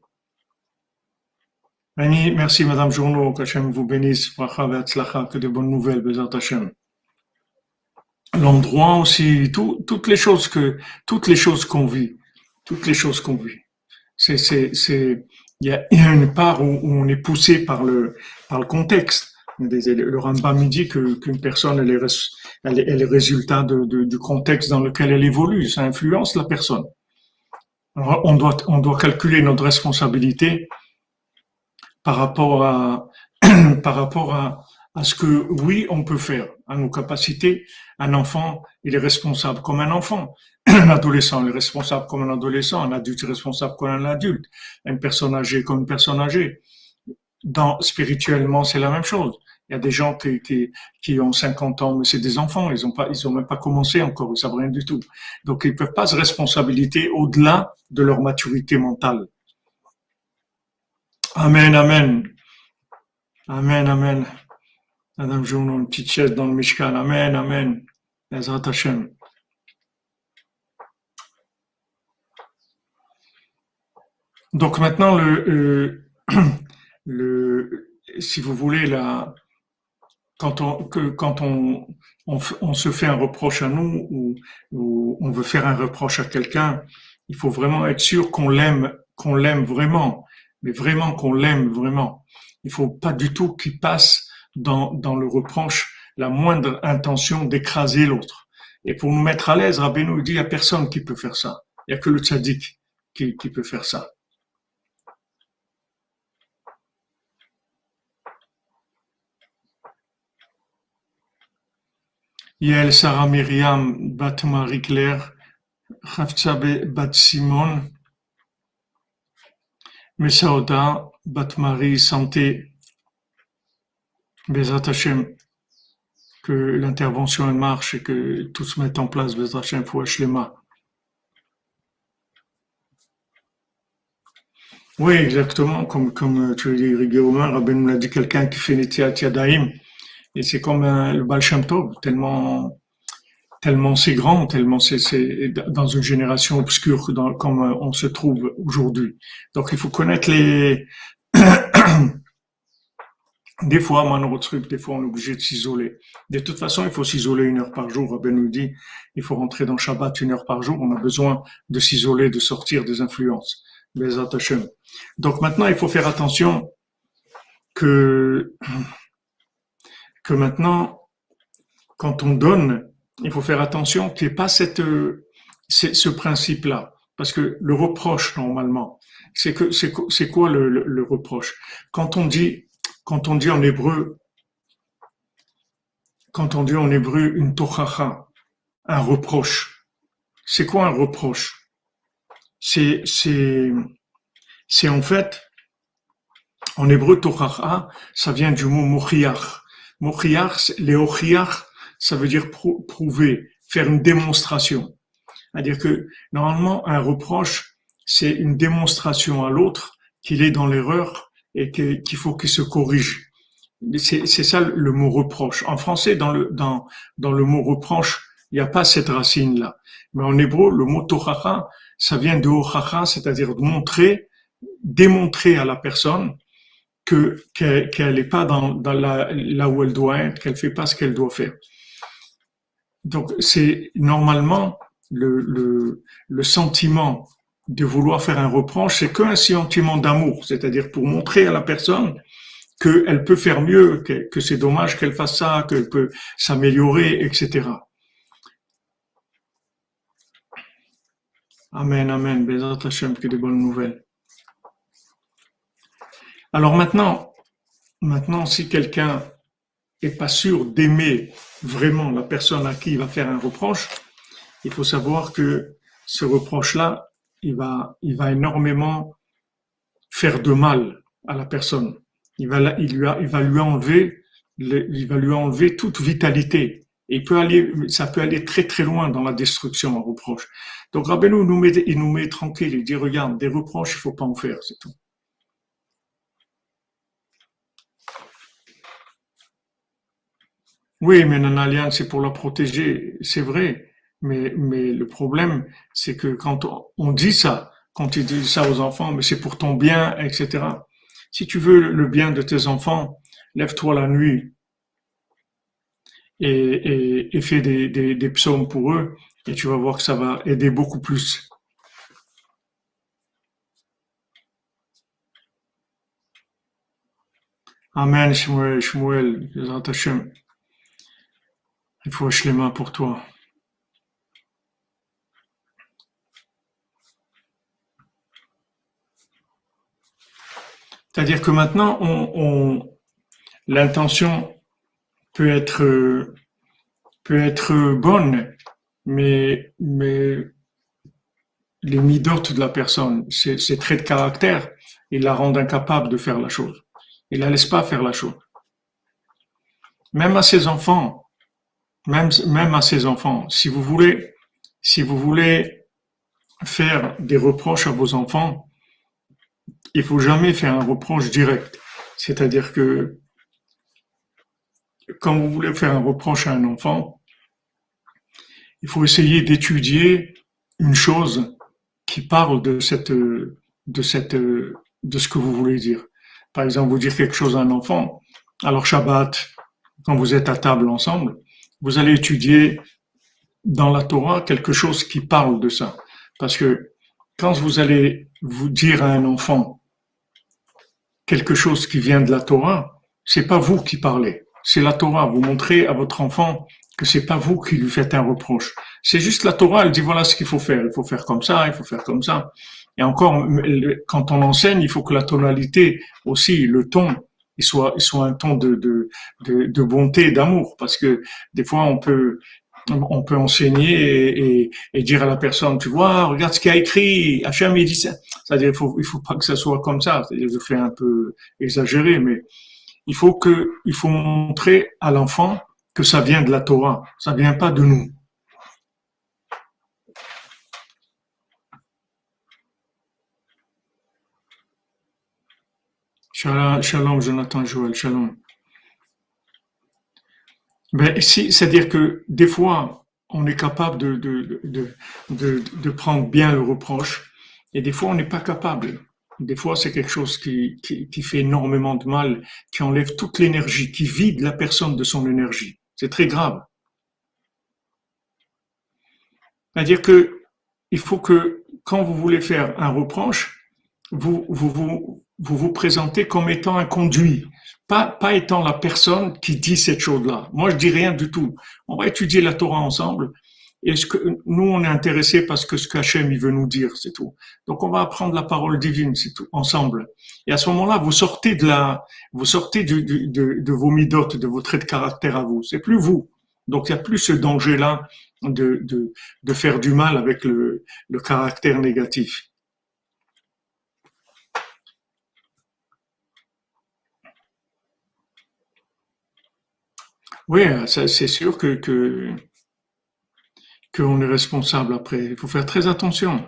Merci Madame Journeau, qu'Hachem vous bénisse, que de bonnes nouvelles, Bézat Hachem. L'endroit aussi, tout, toutes les choses que, toutes les choses qu'on vit, toutes les choses qu'on vit. C'est, c'est, c'est, il y a, une part où, on est poussé par le, par le contexte. Le Rambam me dit que, qu'une personne, elle est, elle est, elle est résultat de, de, du contexte dans lequel elle évolue. Ça influence la personne. on doit, on doit calculer notre responsabilité par rapport à, par rapport à, à ce que oui, on peut faire, à nos capacités. Un enfant, il est responsable comme un enfant. Un adolescent, il est responsable comme un adolescent. Un adulte est responsable comme un adulte. Une personne âgée comme une personne âgée. Dans, spirituellement, c'est la même chose. Il y a des gens qui, qui, qui ont 50 ans, mais c'est des enfants. Ils ont pas, ils ont même pas commencé encore. Ils savent rien du tout. Donc, ils peuvent pas se responsabiliser au-delà de leur maturité mentale. Amen, Amen. Amen, Amen. Madame Jouno, une petite chaise dans le Mishkan. Amen, Amen. Donc maintenant, euh, si vous voulez, la, quand on, se fait un reproche à nous ou, ou on veut faire un reproche à quelqu'un, il faut vraiment être sûr qu'on l'aime, qu'on l'aime vraiment mais vraiment qu'on l'aime vraiment. Il faut pas du tout qu'il passe dans, dans le reproche la moindre intention d'écraser l'autre. Et pour nous mettre à l'aise, Rabbi nous dit, il n'y a personne qui peut faire ça. Il n'y a que le tzaddik qui, qui peut faire ça. Yael Sarah Myriam Bat Marie Claire Bat Simon Messaouda, Bathmarie, santé. Bezat Hachem, que l'intervention marche et que tout se mette en place, Bezat Hachem, Fouach Lema. Oui, exactement, comme, comme euh, tu dis, Rigé Omar, Rabbi nous dit, quelqu'un qui fait Netiat Yadaim, et c'est comme euh, le Baal tellement tellement c'est grand, tellement c'est, dans une génération obscure comme on se trouve aujourd'hui. Donc il faut connaître les, Des fois, truc, des fois, on est obligé de s'isoler. De toute façon, il faut s'isoler une heure par jour. Rabbi nous dit, il faut rentrer dans Shabbat une heure par jour. On a besoin de s'isoler, de sortir des influences. Donc maintenant, il faut faire attention que, que maintenant, quand on donne, il faut faire attention qu'il n'y ait pas cette, ce principe-là. Parce que le reproche, normalement, c'est que, c'est quoi le, le reproche? Quand on dit, quand on dit en hébreu, quand on dit en hébreu une tochacha, un reproche, c'est quoi un reproche? C'est c'est en fait en hébreu tochacha, ça vient du mot mochiach. Mochiach, les ça veut dire prouver, faire une démonstration. C'est-à-dire que normalement un reproche, c'est une démonstration à l'autre qu'il est dans l'erreur et qu'il faut qu'il se corrige. C'est ça le mot reproche. En français, dans le, dans, dans le mot reproche, il n'y a pas cette racine-là. Mais en hébreu, le mot tochacha, ça vient de ochacha, c'est-à-dire montrer, démontrer à la personne que qu'elle n'est pas dans, dans la, là où elle doit être, qu'elle fait pas ce qu'elle doit faire. Donc c'est normalement le, sentiment de vouloir faire un reproche, c'est qu'un sentiment d'amour, c'est-à-dire pour montrer à la personne qu'elle peut faire mieux, que, c'est dommage qu'elle fasse ça, qu'elle peut s'améliorer, etc. Amen, amen. Bézat que des bonnes nouvelles. Alors maintenant, maintenant, si quelqu'un est pas sûr d'aimer vraiment la personne à qui il va faire un reproche, il faut savoir que ce reproche-là, il va, il va énormément faire de mal à la personne. Il va, il lui, il va lui enlever, il va lui enlever toute vitalité. Il peut aller, ça peut aller très très loin dans la destruction, un reproche. Donc Rabbeinu nous met, il nous met tranquille. Il dit regarde, des reproches, il faut pas en faire, c'est tout. Oui, mais Nanalia, c'est pour la protéger, c'est vrai. Mais, le problème, c'est que quand on, dit ça, quand il dit ça aux enfants, mais c'est pour ton bien, etc. Si tu veux le bien de tes enfants, lève-toi la nuit et, fais des psaumes pour eux et tu vas voir que ça va aider beaucoup plus. Amen, Shmuel, Shmuel, il faut les mains pour toi. C'est-à-dire que maintenant, on, l'intention peut être peut être bonne, mais mais les midotes de la personne, ses, traits de caractère, ils la rendent incapable de faire la chose. Ils la laissent pas faire la chose. Même à ses enfants, même même à ses enfants, si vous voulez si vous voulez faire des reproches à vos enfants, il faut jamais faire un reproche direct. C'est-à-dire que quand vous voulez faire un reproche à un enfant, il faut essayer d'étudier une chose qui parle de cette, de cette, de ce que vous voulez dire. Par exemple, vous dire quelque chose à un enfant. Alors Shabbat, quand vous êtes à table ensemble, vous allez étudier dans la Torah quelque chose qui parle de ça. Parce que quand vous allez vous dire à un enfant, quelque chose qui vient de la Torah, c'est pas vous qui parlez, c'est la Torah. Vous montrez à votre enfant que c'est pas vous qui lui faites un reproche. C'est juste la Torah, elle dit voilà ce qu'il faut faire. Il faut faire comme ça, il faut faire comme ça. Et encore, quand on enseigne, il faut que la tonalité aussi, le ton, il soit, il soit un ton de, de, de, bonté, d'amour, parce que des fois on peut, on peut enseigner et, dire à la personne, tu vois, regarde ce qu'il a écrit, Hachem il dit ça. C'est-à-dire, il faut, il faut pas que ça soit comme ça. Je fais un peu exagéré, mais il faut que, il faut montrer à l'enfant que ça vient de la Torah, ça vient pas de nous. Shalom, Jonathan Joël, shalom. Ben, c'est-à-dire que des fois, on est capable de, de, de, de, prendre bien le reproche, et des fois, on n'est pas capable. Des fois, c'est quelque chose qui, qui, fait énormément de mal, qui enlève toute l'énergie, qui vide la personne de son énergie. C'est très grave. C'est-à-dire que il faut que quand vous voulez faire un reproche, vous, vous, vous, vous présentez comme étant un conduit, pas, pas étant la personne qui dit cette chose-là. Moi, je dis rien du tout. On va étudier la Torah ensemble. Et ce que nous, on est intéressé parce que ce qu'Hachem il veut nous dire, c'est tout. Donc, on va apprendre la parole divine, c'est tout, ensemble. Et à ce moment-là, vous sortez de la, vous sortez de, de vos midotes, de vos traits de caractère à vous. C'est plus vous. Donc, il n'y a plus ce danger-là de, de, de, faire du mal avec le, le caractère négatif. Oui, c'est sûr que, que qu'on est responsable après. Il faut faire très attention.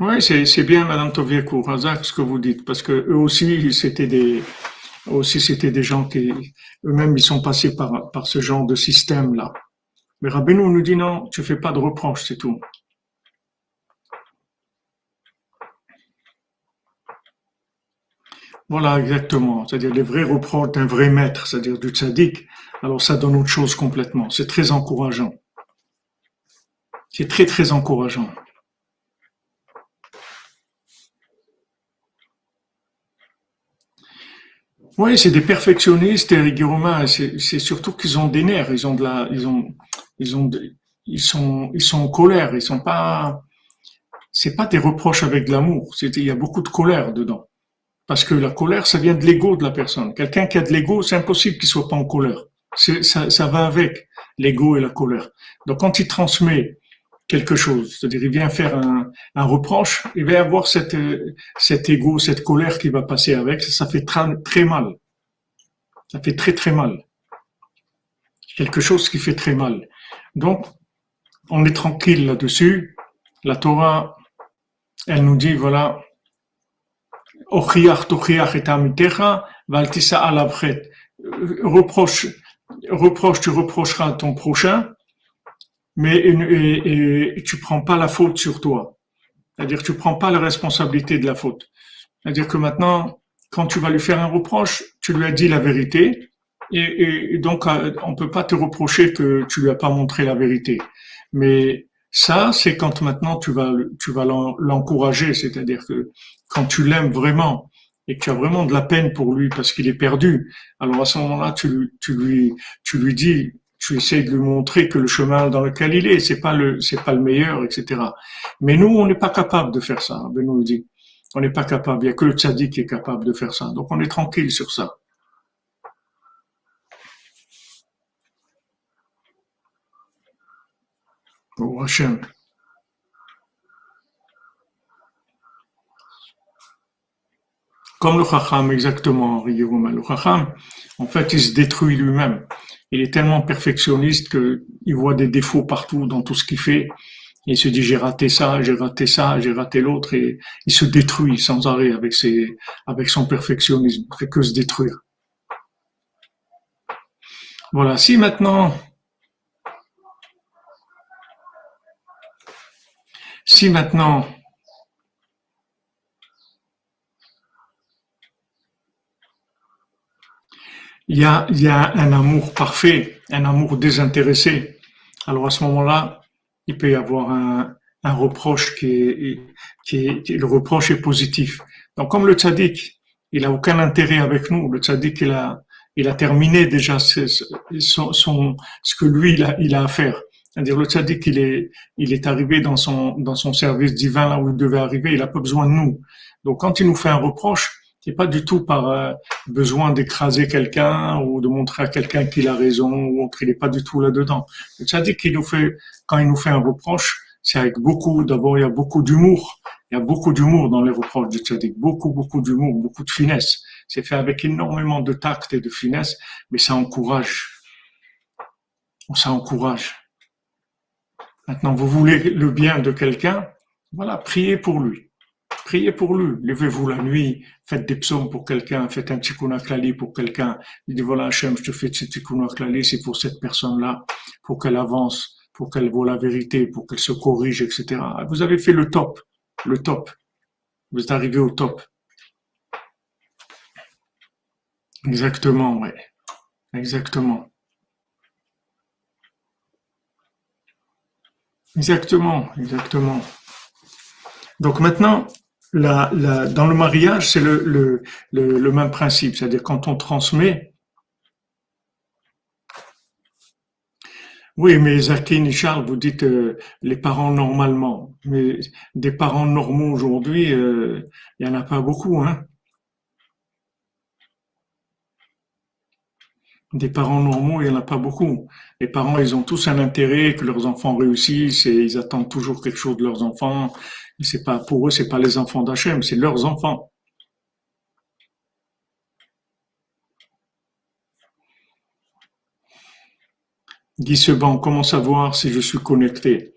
Oui, c'est bien, Madame Tovieco, Razak, ce que vous dites, parce que eux aussi, c'était des, aussi, c'était des gens qui, eux-mêmes, ils sont passés par, par ce genre de système-là. Mais Rabbeinu nous dit non, tu fais pas de reproches, c'est tout. Voilà, exactement. C'est-à-dire les vrais reproches d'un vrai maître, c'est-à-dire du tzaddik. Alors ça donne autre chose complètement. C'est très encourageant. C'est très très encourageant. Oui, c'est des perfectionnistes et rigoureux. C'est surtout qu'ils ont des nerfs. Ils ont de la, ils ont, ils ont, ils sont, ils sont en colère. Ils sont pas. C'est pas des reproches avec de l'amour. Il y a beaucoup de colère dedans. Parce que la colère, ça vient de l'ego de la personne. Quelqu'un qui a de l'ego, c'est impossible qu'il soit pas en colère. Ça, va avec l'ego et la colère. Donc quand il transmet quelque chose, c'est-à-dire il vient faire un, un, reproche, il va avoir cette, cet ego, cette colère qui va passer avec. Ça, fait très, très mal. Ça fait très très mal. Quelque chose qui fait très mal. Donc, on est tranquille là-dessus. La Torah, elle nous dit, voilà, Reproche, reproche, tu reprocheras à ton prochain, mais et, et, tu prends pas la faute sur toi. C'est-à-dire tu prends pas la responsabilité de la faute. C'est-à-dire que maintenant, quand tu vas lui faire un reproche, tu lui as dit la vérité, et, et donc euh, on peut pas te reprocher que tu lui as pas montré la vérité. Mais ça, c'est quand maintenant tu vas, tu vas l'encourager, c'est-à-dire que quand tu l'aimes vraiment et que tu as vraiment de la peine pour lui parce qu'il est perdu, alors à ce moment-là, tu, lui, dis, tu essaies de lui montrer que le chemin dans lequel il est, c'est pas le, pas le meilleur, etc. Mais nous, on n'est pas capable de faire ça. Ben nous dit, on n'est pas capable. Il y a que le tzaddik qui est capable de faire ça. Donc on est tranquille sur ça. Oh, Hachem. Comme le Chacham, exactement, Le Chacham, en fait, il se détruit lui-même. Il est tellement perfectionniste qu'il voit des défauts partout dans tout ce qu'il fait. Il se dit, j'ai raté ça, j'ai raté ça, j'ai raté l'autre, et il se détruit sans arrêt avec ses, avec son perfectionnisme. Il fait que se détruire. Voilà. Si maintenant, si maintenant il y a, y a un amour parfait, un amour désintéressé. Alors à ce moment-là, il peut y avoir un, un reproche qui est, qui est, le reproche est positif. Donc comme le tzaddik, il a aucun intérêt avec nous. Le tzaddik, il a, il a terminé déjà son, son, ce que lui, il a, il a à faire. C'est-à-dire le tzaddik, il est, il est arrivé dans son, dans son service divin là où il devait arriver. Il a pas besoin de nous. Donc quand il nous fait un reproche, c'est pas du tout par euh, besoin d'écraser quelqu'un ou de montrer à quelqu'un qu'il a raison ou qu'il n'est pas du tout là-dedans. C'est-à-dire nous fait, quand il nous fait un reproche, c'est avec beaucoup, d'abord, il y a beaucoup d'humour. Il y a beaucoup d'humour dans les reproches du tzaddik. Beaucoup, beaucoup d'humour, beaucoup de finesse. C'est fait avec énormément de tact et de finesse, mais ça encourage. Ça encourage. Maintenant, vous voulez le bien de quelqu'un, voilà, priez pour lui. Priez pour lui. Levez-vous la nuit, faites des psaumes pour quelqu'un, faites un tikkun klali pour quelqu'un. Dites voilà, Hachem, je te fais ce tikkun c'est pour cette personne-là, pour qu'elle avance, pour qu'elle voit la vérité, pour qu'elle se corrige, etc. Vous avez fait le top, le top. Vous êtes arrivé au top. Exactement, ouais. Exactement. Exactement, exactement. Donc maintenant, dans le mariage, c'est le, même principe, c'est-à-dire quand on transmet. Oui, mais Zakine et Charles, vous dites euh, les parents normalement, mais des parents normaux aujourd'hui, euh, il y en a pas beaucoup, hein. Des parents normaux, il n'y en a pas beaucoup. Les parents, ils ont tous un intérêt que leurs enfants réussissent et ils attendent toujours quelque chose de leurs enfants. C'est pas, pour eux, c'est pas les enfants d'Hachem, c'est leurs enfants. Guy Seban, comment savoir si je suis connecté?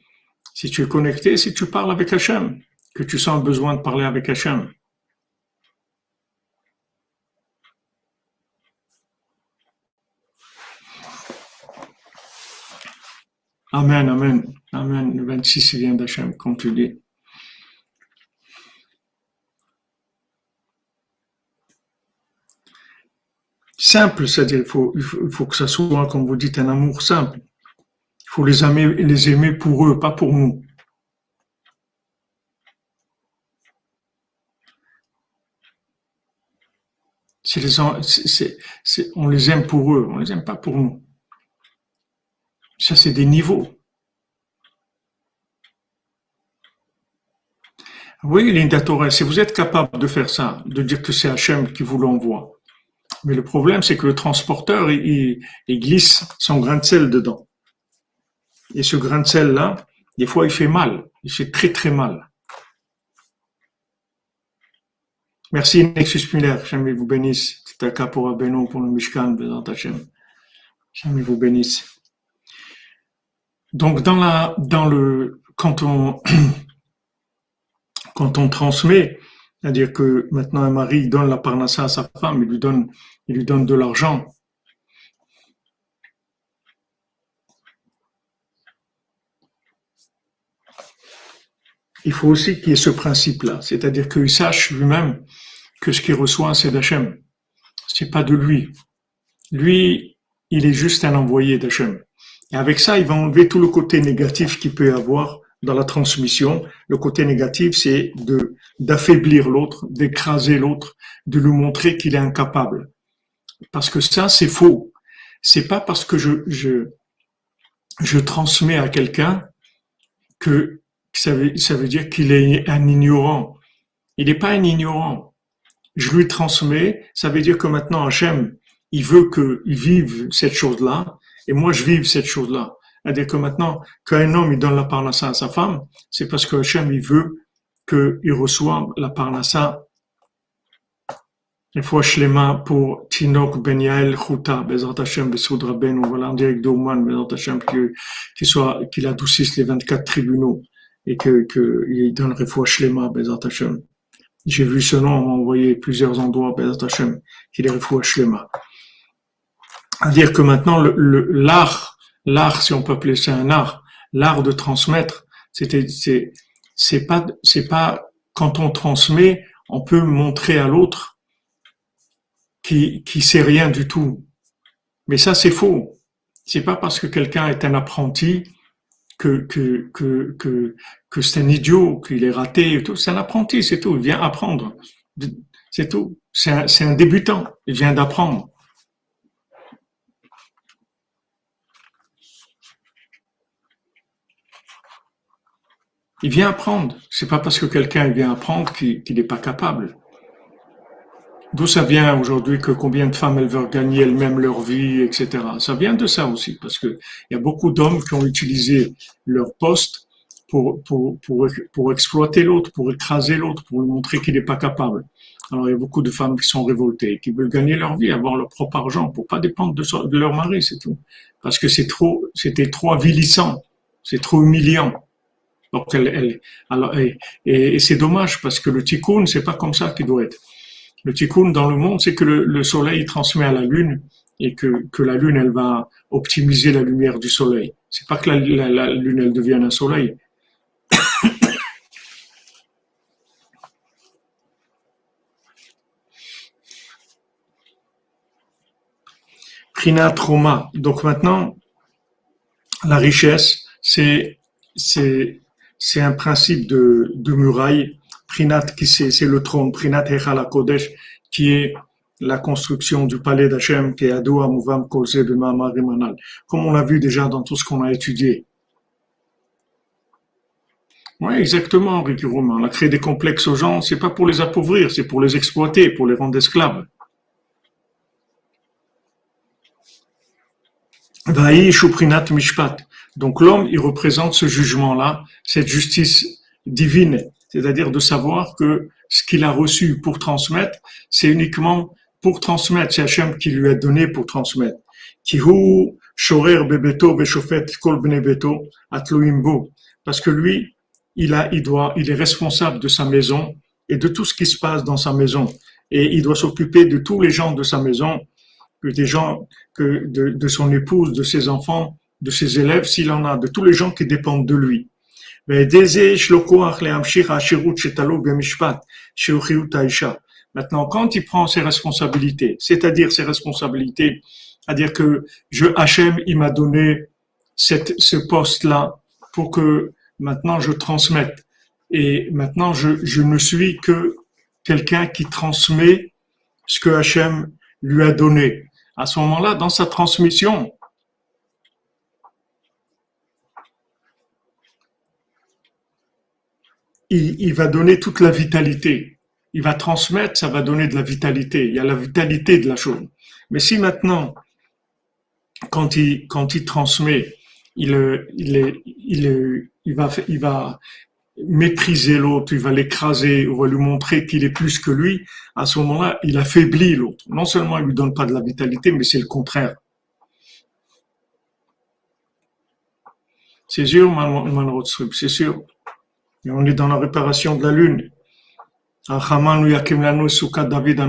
Si tu es connecté, si tu parles avec Hachem, que tu sens besoin de parler avec Hachem. Amen, Amen, Amen. Le 26, il vient d'Hachem, comme tu dis. Simple, c'est-à-dire il faut, il faut, que ça soit, comme vous dites, un amour simple. Il faut les aimer, les aimer pour eux, pas pour nous. Les, on les aime pour eux, on les aime pas pour nous. Ça, c'est des niveaux. Oui, Linda Torres, si vous êtes capable de faire ça, de dire que c'est Hachem qui vous l'envoie, mais le problème, c'est que le transporteur, il, glisse son grain de sel dedans. Et ce grain de sel-là, des fois, il fait mal. Il fait très, très mal. Merci, Nexus Miller. Jamais vous bénisse. Cas pour Beno, pour le Mishkan, Hachem. Jamais vous bénisse. Donc, dans la, dans le, quand on, quand on transmet, c'est-à-dire que maintenant un mari donne la parnassa à sa femme, il lui donne, il lui donne de l'argent. Il faut aussi qu'il y ait ce principe-là, c'est-à-dire qu'il sache lui-même que ce qu'il reçoit, c'est d'Hachem. C'est pas de lui. Lui, il est juste un envoyé d'Hachem. Et avec ça, il va enlever tout le côté négatif qu'il peut avoir dans la transmission. Le côté négatif, c'est d'affaiblir l'autre, d'écraser l'autre, de lui montrer qu'il est incapable. Parce que ça, c'est faux. C'est pas parce que je je je transmets à quelqu'un que ça veut, ça veut dire qu'il est un ignorant. Il n'est pas un ignorant. Je lui transmets, ça veut dire que maintenant Hachem, il veut qu'il vive cette chose-là, et moi je vive cette chose-là. C'est-à-dire que maintenant, quand un homme il donne la parnassa à sa femme, c'est parce que Hachem il veut qu'il reçoive la parnassa. Il faut mains pour Tinok Ben Yael Chouta, Bezrat Hashem, Besoudra Ben, voilà, en direct d'Oman, Bezrat Hashem, qu'il soit, qu'il adoucisse les 24 tribunaux et que, qu'il donne Refoua Shlema, Bezrat Hashem. J'ai vu ce nom, on envoyé plusieurs endroits, Bezrat Hashem, qu'il est Refoua Shlema. C'est-à-dire que maintenant, l'art, l'art, si on peut appeler ça un art, l'art de transmettre, c'était, c'est, c'est pas, c'est pas quand on transmet, on peut montrer à l'autre qui, qui sait rien du tout. Mais ça, c'est faux. C'est pas parce que quelqu'un est un apprenti que, que, que, que, que c'est un idiot, qu'il est raté et tout. C'est un apprenti, c'est tout. Il vient apprendre. C'est tout. C'est un, un débutant. Il vient d'apprendre. Il vient apprendre. C'est pas parce que quelqu'un vient apprendre qu'il n'est pas capable. D'où ça vient aujourd'hui que combien de femmes elles veulent gagner elles-mêmes leur vie, etc. Ça vient de ça aussi, parce que il y a beaucoup d'hommes qui ont utilisé leur poste pour, pour, pour, pour exploiter l'autre, pour écraser l'autre, pour lui montrer qu'il n'est pas capable. Alors il y a beaucoup de femmes qui sont révoltées, qui veulent gagner leur vie, avoir leur propre argent, pour pas dépendre de, leur mari, c'est tout. Parce que c'est trop, c'était trop avilissant C'est trop humiliant. Donc, elle, alors, et, c'est dommage parce que le tikkun, c'est pas comme ça qu'il doit être. Le tikkun dans le monde, c'est que le, soleil transmet à la lune et que, la lune, elle va optimiser la lumière du soleil. C'est pas que la, lune, elle devienne un soleil. Prina trauma. Donc maintenant, la richesse, c'est un principe de muraille. Prinat, qui c'est le trône. Prinat Echala Kodesh, qui est la construction du palais d'Hachem, qui est Adou Amouvam Kolze de Manal. Comme on l'a vu déjà dans tout ce qu'on a étudié. Oui, exactement, Ricky Romain. On a créé des complexes aux gens, c'est pas pour les appauvrir, c'est pour les exploiter, pour les rendre esclaves. Mishpat. Donc l'homme, il représente ce jugement-là, cette justice divine, c'est-à-dire de savoir que ce qu'il a reçu pour transmettre, c'est uniquement pour transmettre, c'est Hachem qui lui a donné pour transmettre. Parce que lui, il a, il doit, il est responsable de sa maison et de tout ce qui se passe dans sa maison. Et il doit s'occuper de tous les gens de sa maison des gens, que de, son épouse, de ses enfants, de ses élèves, s'il en a, de tous les gens qui dépendent de lui. Maintenant, quand il prend ses responsabilités, c'est-à-dire ses responsabilités, c'est-à-dire que je, Hachem, il m'a donné ce poste-là pour que maintenant je transmette. Et maintenant, je, je ne suis que quelqu'un qui transmet ce que Hachem lui a donné à ce moment-là, dans sa transmission, il, va donner toute la vitalité. Il va transmettre, ça va donner de la vitalité. Il y a la vitalité de la chose. Mais si maintenant, quand il, quand il transmet, il, il, il, il, va, il va mépriser l'autre, il va l'écraser, il va lui montrer qu'il est plus que lui, à ce moment-là, il affaiblit l'autre. Non seulement il lui donne pas de la vitalité, mais c'est le contraire. C'est sûr, c'est sûr. Et on est dans la réparation de la lune. David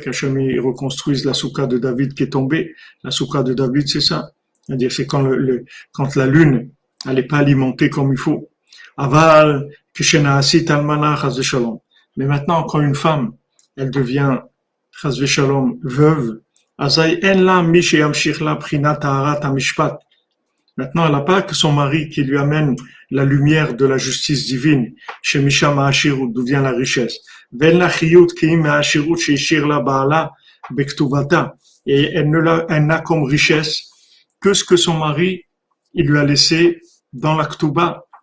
qu'Hachem reconstruise la souka de David qui est tombée. La souka de David, c'est ça. C'est-à-dire, c'est quand, le, quand la lune, elle n'est pas alimentée comme il faut. Aval, Mais maintenant, quand une femme, elle devient, shalom, veuve, Maintenant, elle n'a pas que son mari qui lui amène la lumière de la justice divine, chez Misham d'où vient la richesse. Et elle n'a comme richesse que ce que son mari, il lui a laissé dans la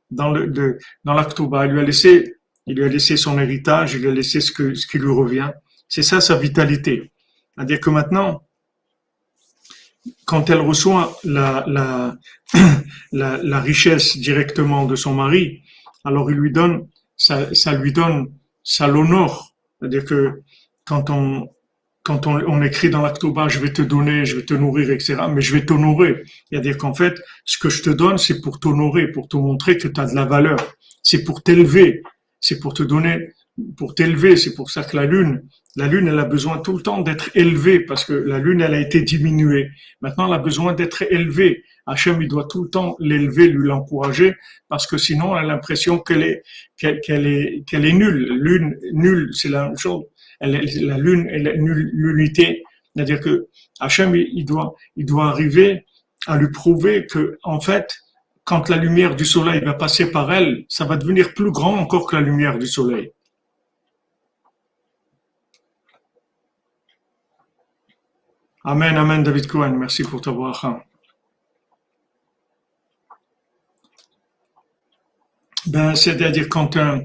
dans le, dans l'Aktuba. Il lui a laissé, il lui a laissé son héritage, il lui a laissé ce ce qui lui revient. C'est ça sa vitalité. C'est-à-dire que maintenant, quand elle reçoit la, la, la, richesse directement de son mari, alors il lui donne, ça, ça lui donne, ça l'honore. C'est-à-dire que quand on, quand on, écrit dans l'acte bas, je vais te donner, je vais te nourrir, etc., mais je vais t'honorer. C'est-à-dire qu'en fait, ce que je te donne, c'est pour t'honorer, pour te montrer que tu as de la valeur. C'est pour t'élever. C'est pour te donner, pour t'élever. C'est pour ça que la lune, la lune, elle a besoin tout le temps d'être élevée parce que la lune, elle a été diminuée. Maintenant, elle a besoin d'être élevée. Hachem, il doit tout le temps l'élever, lui l'encourager parce que sinon, elle a l'impression qu'elle est, qu'elle est, qu'elle est nulle. Lune, nulle, c'est la même chose la lune et l'unité. C'est-à-dire que Hachem, il doit, il doit arriver à lui prouver que, en fait, quand la lumière du soleil va passer par elle, ça va devenir plus grand encore que la lumière du soleil. Amen, amen, David Cohen. Merci pour ta voix. Ben, c'est-à-dire quand un,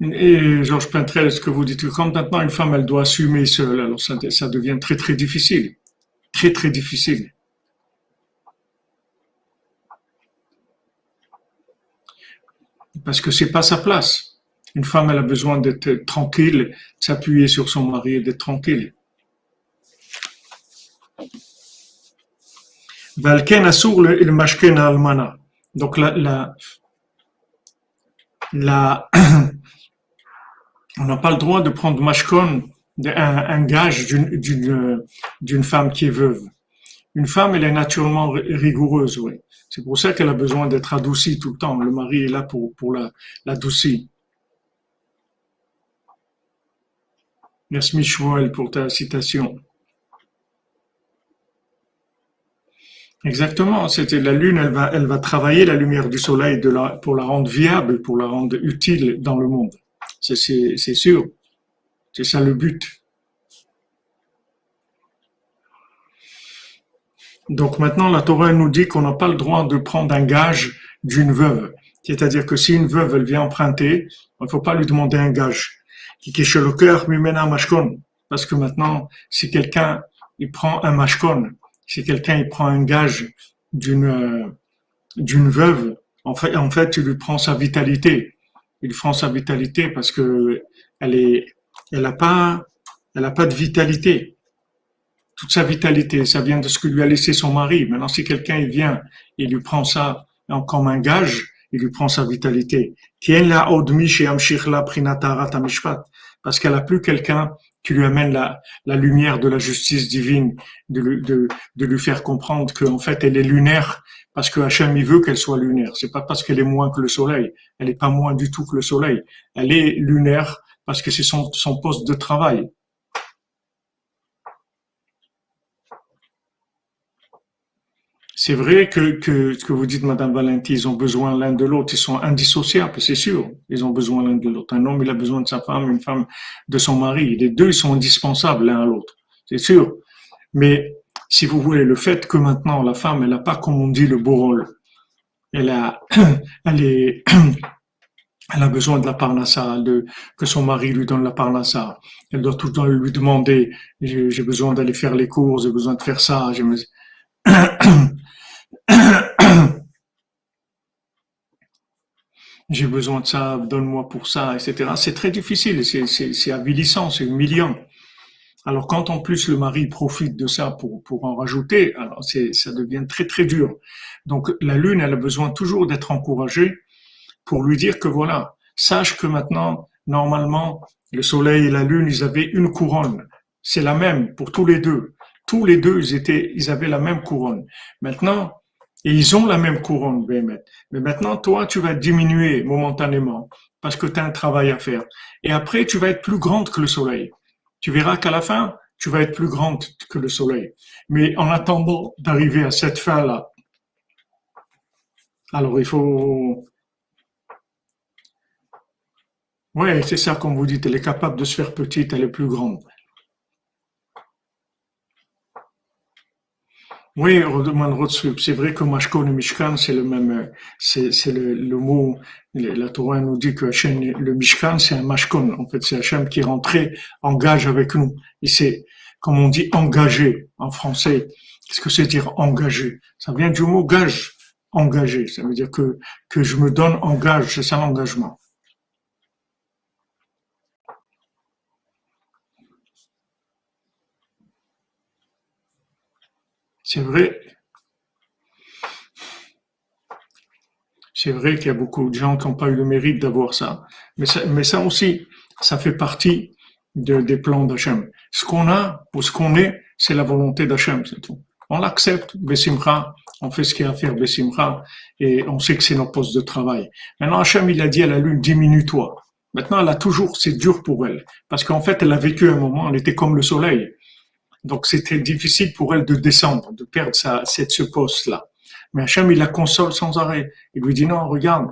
et Georges Pintrel, ce que vous dites, quand maintenant une femme, elle doit assumer seule, alors ça, ça devient très très difficile. Très très difficile. Parce que c'est pas sa place. Une femme, elle a besoin d'être tranquille, de s'appuyer sur son mari et d'être tranquille. Valken assour le mashken almana. Donc la, la, la on n'a pas le droit de prendre mashkon, un, gage d'une femme qui est veuve. Une femme, elle est naturellement rigoureuse, oui. C'est pour ça qu'elle a besoin d'être adoucie tout le temps. Le mari est là pour, pour l'adoucir. Merci Michel pour ta citation. Exactement, c'était la lune, elle va, travailler la lumière du soleil la, pour la rendre viable, pour la rendre utile dans le monde. C'est sûr. C'est ça le but. Donc maintenant, la Torah nous dit qu'on n'a pas le droit de prendre un gage d'une veuve. C'est-à-dire que si une veuve, elle vient emprunter, il ne faut pas lui demander un gage. Parce que maintenant, si quelqu'un, il prend un mashkon, si quelqu'un il prend un gage d'une d'une veuve, en fait, en fait, il lui prend sa vitalité. Il prend sa vitalité parce que elle est, elle a pas, elle a pas de vitalité. Toute sa vitalité, ça vient de ce que lui a laissé son mari. Maintenant, si quelqu'un il vient, il lui prend ça comme un gage, il lui prend sa vitalité. Parce qu'elle a plus quelqu'un qui lui amène la, lumière de la justice divine, de, lui faire comprendre qu'en fait elle est lunaire parce que Hachem veut qu'elle soit lunaire. C'est pas parce qu'elle est moins que le soleil. Elle est pas moins du tout que le soleil. Elle est lunaire parce que c'est son poste de travail. C'est vrai que, que ce que vous dites, Madame Valenti, ils ont besoin l'un de l'autre, ils sont indissociables, c'est sûr. Ils ont besoin l'un de l'autre. Un homme, il a besoin de sa femme, une femme de son mari. Les deux, ils sont indispensables l'un à l'autre, c'est sûr. Mais si vous voulez, le fait que maintenant la femme, elle n'a pas, comme on dit, le beau rôle. Elle a, elle est, elle a besoin de la parnassa, de, que son mari lui donne la parnassa. Elle doit tout le temps lui demander, j'ai besoin d'aller faire les courses, j'ai besoin de faire ça. besoin de ça, donne-moi pour ça, etc. C'est très difficile, c'est avilissant, c'est humiliant. Alors quand en plus le mari profite de ça pour, pour en rajouter, alors ça devient très très dur. Donc la lune, elle a besoin toujours d'être encouragée pour lui dire que voilà, sache que maintenant, normalement, le soleil et la lune, ils avaient une couronne. C'est la même pour tous les deux. Tous les deux, ils étaient, ils avaient la même couronne. Maintenant, et ils ont la même couronne, Mais maintenant, toi, tu vas diminuer momentanément parce que tu as un travail à faire. Et après, tu vas être plus grande que le soleil. Tu verras qu'à la fin, tu vas être plus grande que le soleil. Mais en attendant d'arriver à cette fin-là, alors il faut... Oui, c'est ça, comme vous dites, elle est capable de se faire petite, elle est plus grande. Oui, c'est vrai que Mashkon et Mishkan, c'est le même, c'est, le, le, mot, la Torah nous dit que Hachem, le Mishkan, c'est un Mashkon. En fait, c'est Hachem qui est rentré, engage avec nous. Et c'est, comme on dit, engagé en français. Qu'est-ce que c'est dire engagé? Ça vient du mot gage, engagé. Ça veut dire que, que je me donne engage, c'est ça l'engagement. C'est vrai. C'est vrai qu'il y a beaucoup de gens qui n'ont pas eu le mérite d'avoir ça. Mais, ça. aussi, ça fait partie des plans d'Hachem. Ce qu'on a ou ce qu'on est, c'est la volonté d'Hachem, c'est tout. On l'accepte, Bessimra, on fait ce qu'il y a à faire, et on sait que c'est notre poste de travail. Maintenant, Hachem, il a dit à la lune, diminue-toi. Maintenant, elle a toujours, c'est dur pour elle. Parce qu'en fait, elle a vécu un moment, elle était comme le soleil. Donc c'était difficile pour elle de descendre, de perdre sa, cette, ce poste-là. Mais Hachem, il la console sans arrêt. Il lui dit non, regarde,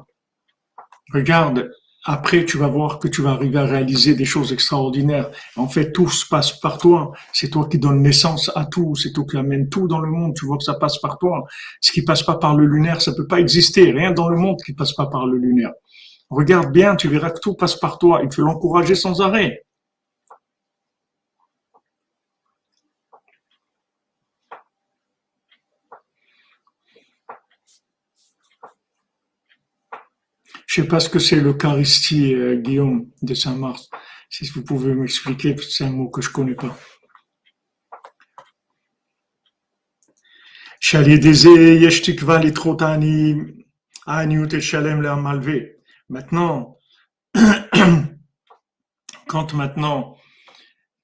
regarde, après tu vas voir que tu vas arriver à réaliser des choses extraordinaires. En fait, tout se passe par toi. C'est toi qui donnes naissance à tout. C'est toi qui amène tout dans le monde. Tu vois que ça passe par toi. Ce qui passe pas par le lunaire, ça peut pas exister. Rien dans le monde qui passe pas par le lunaire. Regarde bien, tu verras que tout passe par toi. Il faut l'encourager sans arrêt. Je sais pas ce que c'est l'Eucharistie, euh, Guillaume de Saint-Mars. Si vous pouvez m'expliquer, c'est un mot que je connais pas. Maintenant, quand maintenant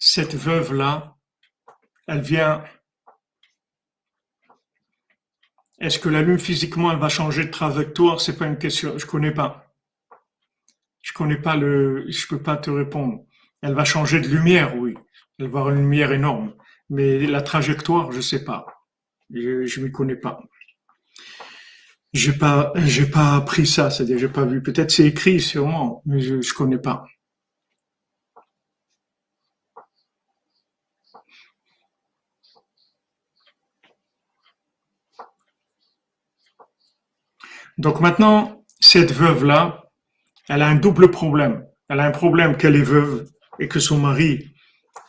cette veuve-là, elle vient, est-ce que la lune physiquement elle va changer de trajectoire? C'est pas une question, je connais pas. Je connais pas le, je peux pas te répondre. Elle va changer de lumière, oui. Elle va avoir une lumière énorme. Mais la trajectoire, je sais pas. Je, je m'y connais pas. J'ai pas, j'ai pas appris ça, c'est-à-dire j'ai pas vu. Peut-être c'est écrit sûrement, mais je, je connais pas. Donc maintenant, cette veuve-là, elle a un double problème. Elle a un problème qu'elle est veuve et que son mari,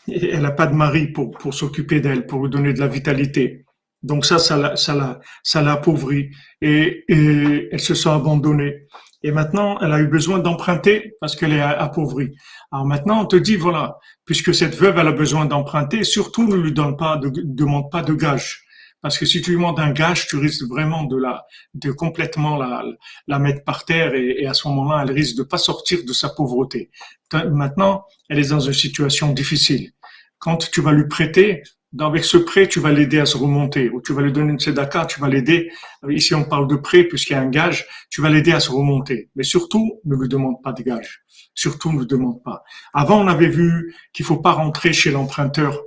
elle n'a pas de mari pour, s'occuper d'elle, pour lui donner de la vitalité. Donc ça, ça l'a, ça ça appauvrie et, et elle se sent abandonnée. Et maintenant, elle a eu besoin d'emprunter parce qu'elle est appauvrie. Alors maintenant, on te dit, voilà, puisque cette veuve, elle a besoin d'emprunter, surtout ne lui donne pas, de, demande pas de gage. Parce que si tu lui demandes un gage, tu risques vraiment de la, de complètement la, la mettre par terre et, à ce moment-là, elle risque de pas sortir de sa pauvreté. Maintenant, elle est dans une situation difficile. Quand tu vas lui prêter, avec ce prêt, tu vas l'aider à se remonter, ou tu vas lui donner une tzedaka, tu vas l'aider. Ici, on parle de prêt puisqu'il y a un gage, tu vas l'aider à se remonter. Mais surtout, ne lui demande pas de gage. Surtout, ne lui demande pas. Avant, on avait vu qu'il faut pas rentrer chez l'emprunteur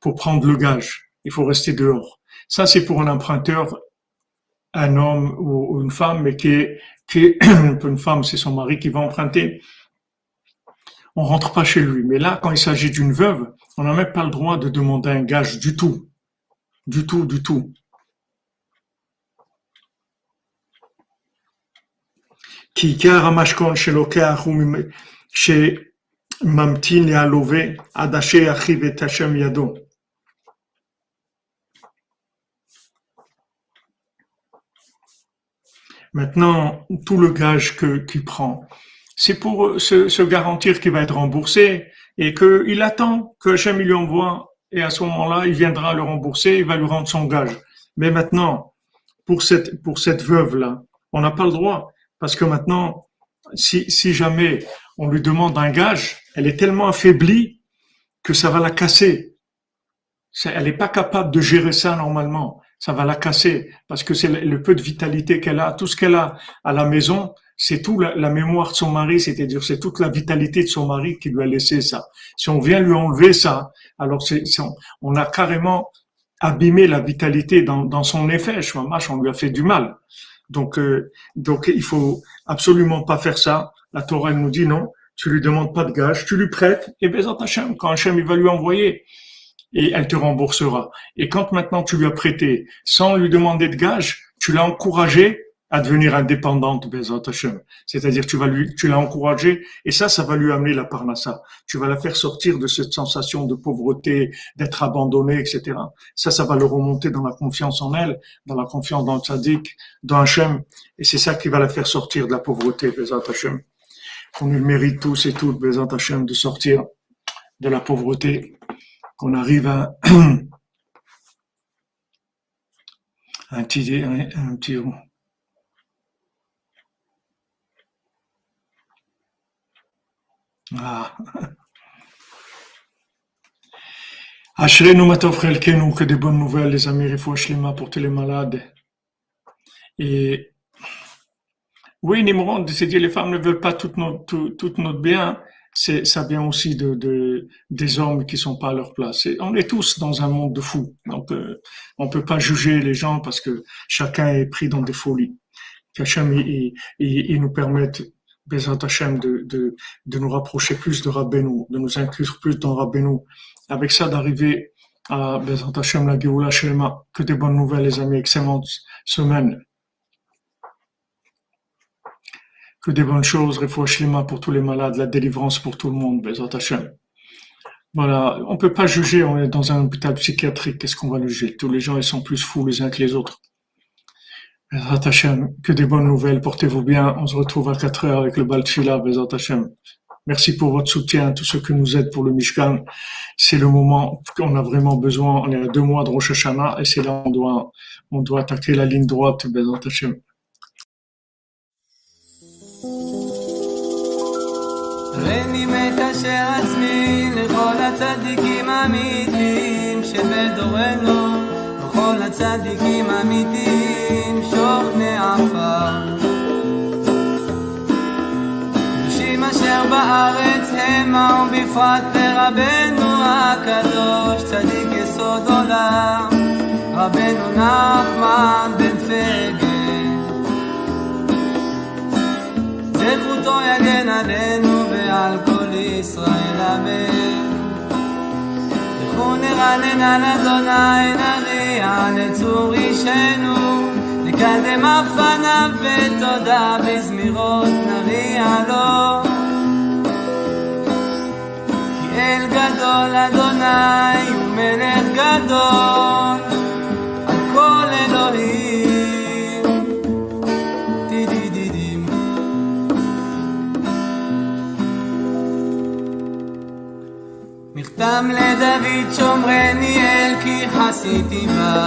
pour prendre le gage. Il faut rester dehors. Ça, c'est pour un emprunteur, un homme ou une femme, mais qui est, qui une femme, c'est son mari qui va emprunter. On rentre pas chez lui. Mais là, quand il s'agit d'une veuve, on n'a même pas le droit de demander un gage du tout. Du tout, du tout. Qui chez chez et Yado. Maintenant, tout le gage qu'il prend, c'est pour se, se garantir qu'il va être remboursé et qu'il attend que Hachem lui envoie et à ce moment-là, il viendra le rembourser, il va lui rendre son gage. Mais maintenant, pour cette, pour cette veuve-là, on n'a pas le droit parce que maintenant, si, si jamais on lui demande un gage, elle est tellement affaiblie que ça va la casser. Elle n'est pas capable de gérer ça normalement ça va la casser parce que c'est le peu de vitalité qu'elle a, tout ce qu'elle a à la maison, c'est tout la, mémoire de son mari, c'est-à-dire c'est toute la vitalité de son mari qui lui a laissé ça. Si on vient lui enlever ça, alors c'est, on, a carrément abîmé la vitalité dans, dans son effet. Je on lui a fait du mal. Donc, euh, donc il faut absolument pas faire ça. La Torah nous dit non, tu lui demandes pas de gage, tu lui prêtes et Bézat Hachem, quand Hachem il va lui envoyer, et elle te remboursera. Et quand maintenant tu lui as prêté sans lui demander de gage, tu l'as encouragé à devenir indépendante, C'est-à-dire, tu vas lui, tu l'as encouragé, et ça, ça va lui amener la parnassa. Tu vas la faire sortir de cette sensation de pauvreté, d'être abandonnée, etc. Ça, ça va le remonter dans la confiance en elle, dans la confiance dans le tzaddik, dans Hachem, et c'est ça qui va la faire sortir de la pauvreté, Bezat Hachem. On le mérite tous et toutes, Bezat Hachem, de sortir de la pauvreté qu'on arrive à un petit, un, un petit ah. Ashrenu matov chelkenu, que des bonnes nouvelles, les amis, il faut pour tous les malades. Et oui, Nimrod, c'est dire les femmes ne veulent pas tout notre, tout, tout notre bien, c'est ça vient aussi de, de, des hommes qui sont pas à leur place. On est tous dans un monde de fous, donc euh, on peut pas juger les gens parce que chacun est pris dans des folies. Qu'Hachem il, il, il, nous permette, Bézat Hachem, de, de, de nous rapprocher plus de Rabbeinu, de nous inclure plus dans Rabbeinu. Avec ça, d'arriver à Bézat Hachem, la Géoula Shlema. Que des bonnes nouvelles, les amis. Excellente semaine. Que des bonnes choses, Refouachlima pour tous les malades, la délivrance pour tout le monde, Bezat Hashem. Voilà, on peut pas juger, on est dans un hôpital psychiatrique, qu'est-ce qu'on va juger? Tous les gens, ils sont plus fous les uns que les autres. Bezat Hashem, que des bonnes nouvelles, portez-vous bien, on se retrouve à 4 heures avec le Baltfila, Bezat Hashem. Merci pour votre soutien, tous ceux qui nous aident pour le Mishkan. C'est le moment qu'on a vraiment besoin. On est à deux mois de Rosh Hashanah et c'est là on doit, on doit attaquer la ligne droite, Bezat Hashem. הריני מקשר עצמי לכל הצדיקים האמיתיים שבדורנו, וכל הצדיקים האמיתיים שוכני עפר. קדושים אשר בארץ המה ובפרט לרבנו הקדוש צדיק יסוד עולם רבנו נחמן בן פגל זכותו יגן עלינו ועל כל ישראל אמן. לכו נרנן על אדוני נריע לצור אישנו. נקדם אף פניו בתודה בזמירות נריע לו. כי אל גדול אדוני הוא מלך גדול מכתם לדוד שומרני אל כי חסיתי בה